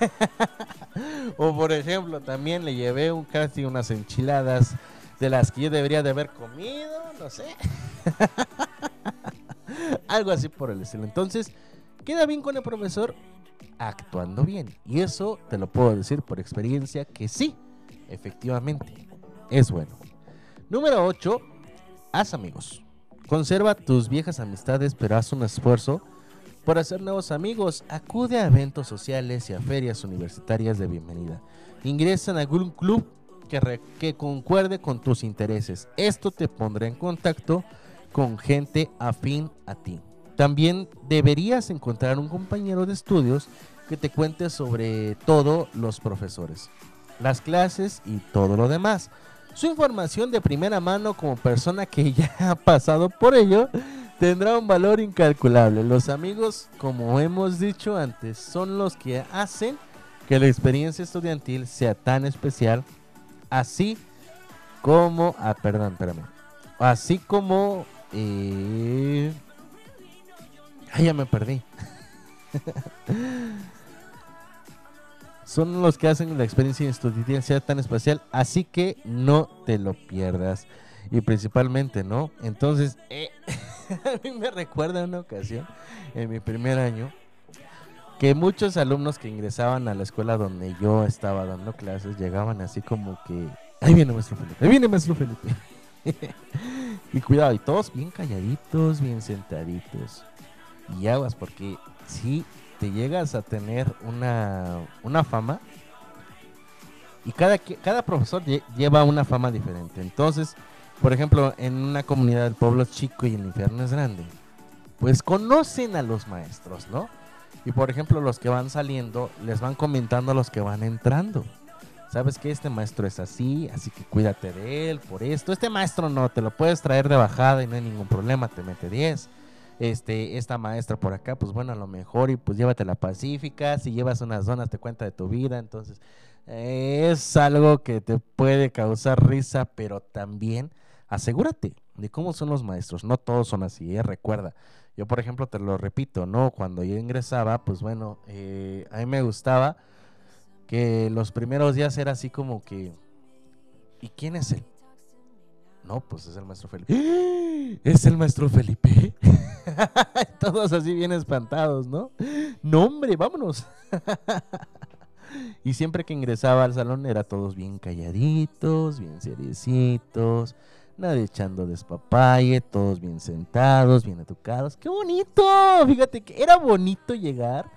*laughs* o por ejemplo, también le llevé un casi unas enchiladas de las que yo debería de haber comido, no sé. *laughs* Algo así por el estilo. Entonces, queda bien con el profesor actuando bien. Y eso te lo puedo decir por experiencia que sí, efectivamente, es bueno. Número 8. Haz amigos. Conserva tus viejas amistades, pero haz un esfuerzo por hacer nuevos amigos. Acude a eventos sociales y a ferias universitarias de bienvenida. Ingresa en algún club que, que concuerde con tus intereses. Esto te pondrá en contacto con gente afín a ti. También deberías encontrar un compañero de estudios que te cuente sobre todo los profesores, las clases y todo lo demás. Su información de primera mano como persona que *laughs* ya ha pasado por ello tendrá un valor incalculable. Los amigos, como hemos dicho antes, son los que hacen que la experiencia estudiantil sea tan especial, así como... Ah, perdón, espérame. Así como... eh, Ay, ya me perdí. Son los que hacen la experiencia estudiantil sea tan especial, así que no te lo pierdas. Y principalmente, ¿no? Entonces, eh, *laughs* a mí me recuerda una ocasión, en mi primer año, que muchos alumnos que ingresaban a la escuela donde yo estaba dando clases llegaban así como que, ahí viene maestro Felipe, ahí viene maestro Felipe. *laughs* y cuidado, y todos bien calladitos, bien sentaditos. Y aguas, porque si te llegas a tener una, una fama, y cada, cada profesor lle- lleva una fama diferente. Entonces, por ejemplo, en una comunidad del pueblo chico y el infierno es grande, pues conocen a los maestros, ¿no? Y por ejemplo, los que van saliendo les van comentando a los que van entrando. Sabes que este maestro es así, así que cuídate de él por esto. Este maestro no, te lo puedes traer de bajada y no hay ningún problema, te mete 10. Este, esta maestra por acá, pues bueno, a lo mejor y pues llévate la pacífica. Si llevas unas donas, te cuenta de tu vida. Entonces, eh, es algo que te puede causar risa, pero también asegúrate de cómo son los maestros. No todos son así, ¿eh? recuerda. Yo, por ejemplo, te lo repito, ¿no? Cuando yo ingresaba, pues bueno, eh, a mí me gustaba que los primeros días era así como que, ¿y quién es él? No, pues es el maestro Felipe. ¡Ah! ¿Es el maestro Felipe? *laughs* Todos así bien espantados, ¿no? No, hombre, vámonos. *laughs* y siempre que ingresaba al salón era todos bien calladitos, bien seriecitos, nadie echando despapalle, todos bien sentados, bien educados. ¡Qué bonito! Fíjate que era bonito llegar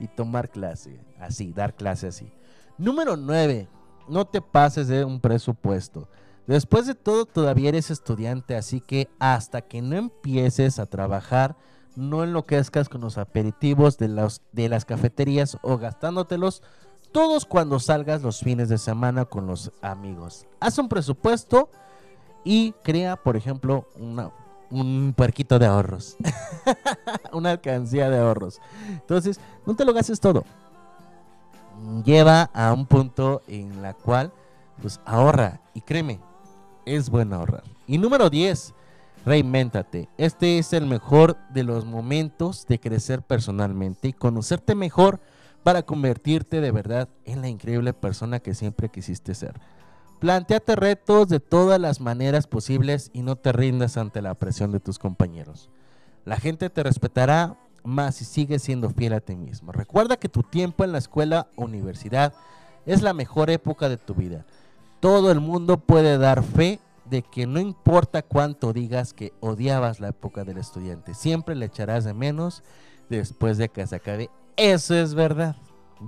y tomar clase, así, dar clase así. Número 9. No te pases de un presupuesto. Después de todo, todavía eres estudiante, así que hasta que no empieces a trabajar, no enloquezcas con los aperitivos de, de las cafeterías o gastándotelos todos cuando salgas los fines de semana con los amigos. Haz un presupuesto y crea, por ejemplo, un puerquito de ahorros. *laughs* una alcancía de ahorros. Entonces, no te lo gastes todo. Lleva a un punto en la cual, pues ahorra. Y créeme, es bueno ahorrar. Y número 10, reinvéntate. Este es el mejor de los momentos de crecer personalmente y conocerte mejor para convertirte de verdad en la increíble persona que siempre quisiste ser. Plantéate retos de todas las maneras posibles y no te rindas ante la presión de tus compañeros. La gente te respetará más si sigues siendo fiel a ti mismo. Recuerda que tu tiempo en la escuela o universidad es la mejor época de tu vida. Todo el mundo puede dar fe de que no importa cuánto digas que odiabas la época del estudiante, siempre le echarás de menos después de que se acabe. Eso es verdad.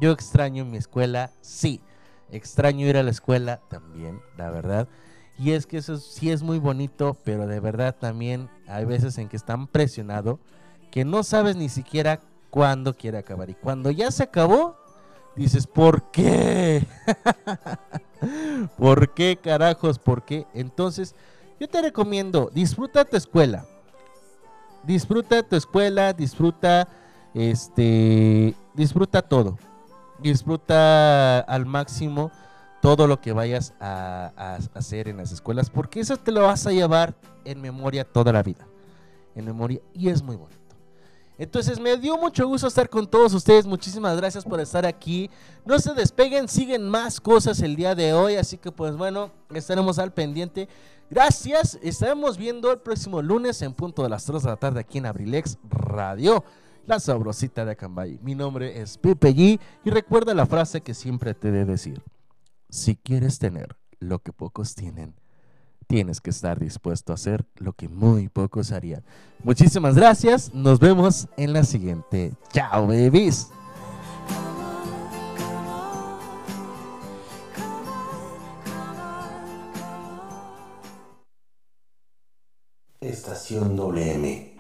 Yo extraño mi escuela, sí. Extraño ir a la escuela también, la verdad. Y es que eso sí es muy bonito, pero de verdad también hay veces en que están presionado que no sabes ni siquiera cuándo quiere acabar. Y cuando ya se acabó, dices, ¿por qué? *laughs* *laughs* ¿Por qué carajos? ¿Por qué? Entonces, yo te recomiendo, disfruta tu escuela. Disfruta tu escuela, disfruta este disfruta todo. Disfruta al máximo todo lo que vayas a, a, hacer en las escuelas, porque eso te lo vas a llevar en memoria toda la vida. En memoria, y es muy bonito. Entonces me dio mucho gusto estar con todos ustedes. Muchísimas gracias por estar aquí. No se despeguen, siguen más cosas el día de hoy. Así que pues bueno, estaremos al pendiente. Gracias. Estaremos viendo el próximo lunes en punto de las 3 de la tarde aquí en Abrilex Radio. La sabrosita de Acambay. Mi nombre es Pepe G. Y recuerda la frase que siempre te de decir. Si quieres tener lo que pocos tienen tienes que estar dispuesto a hacer lo que muy pocos harían. Muchísimas gracias, nos vemos en la siguiente. Chao, babies. Estación WM.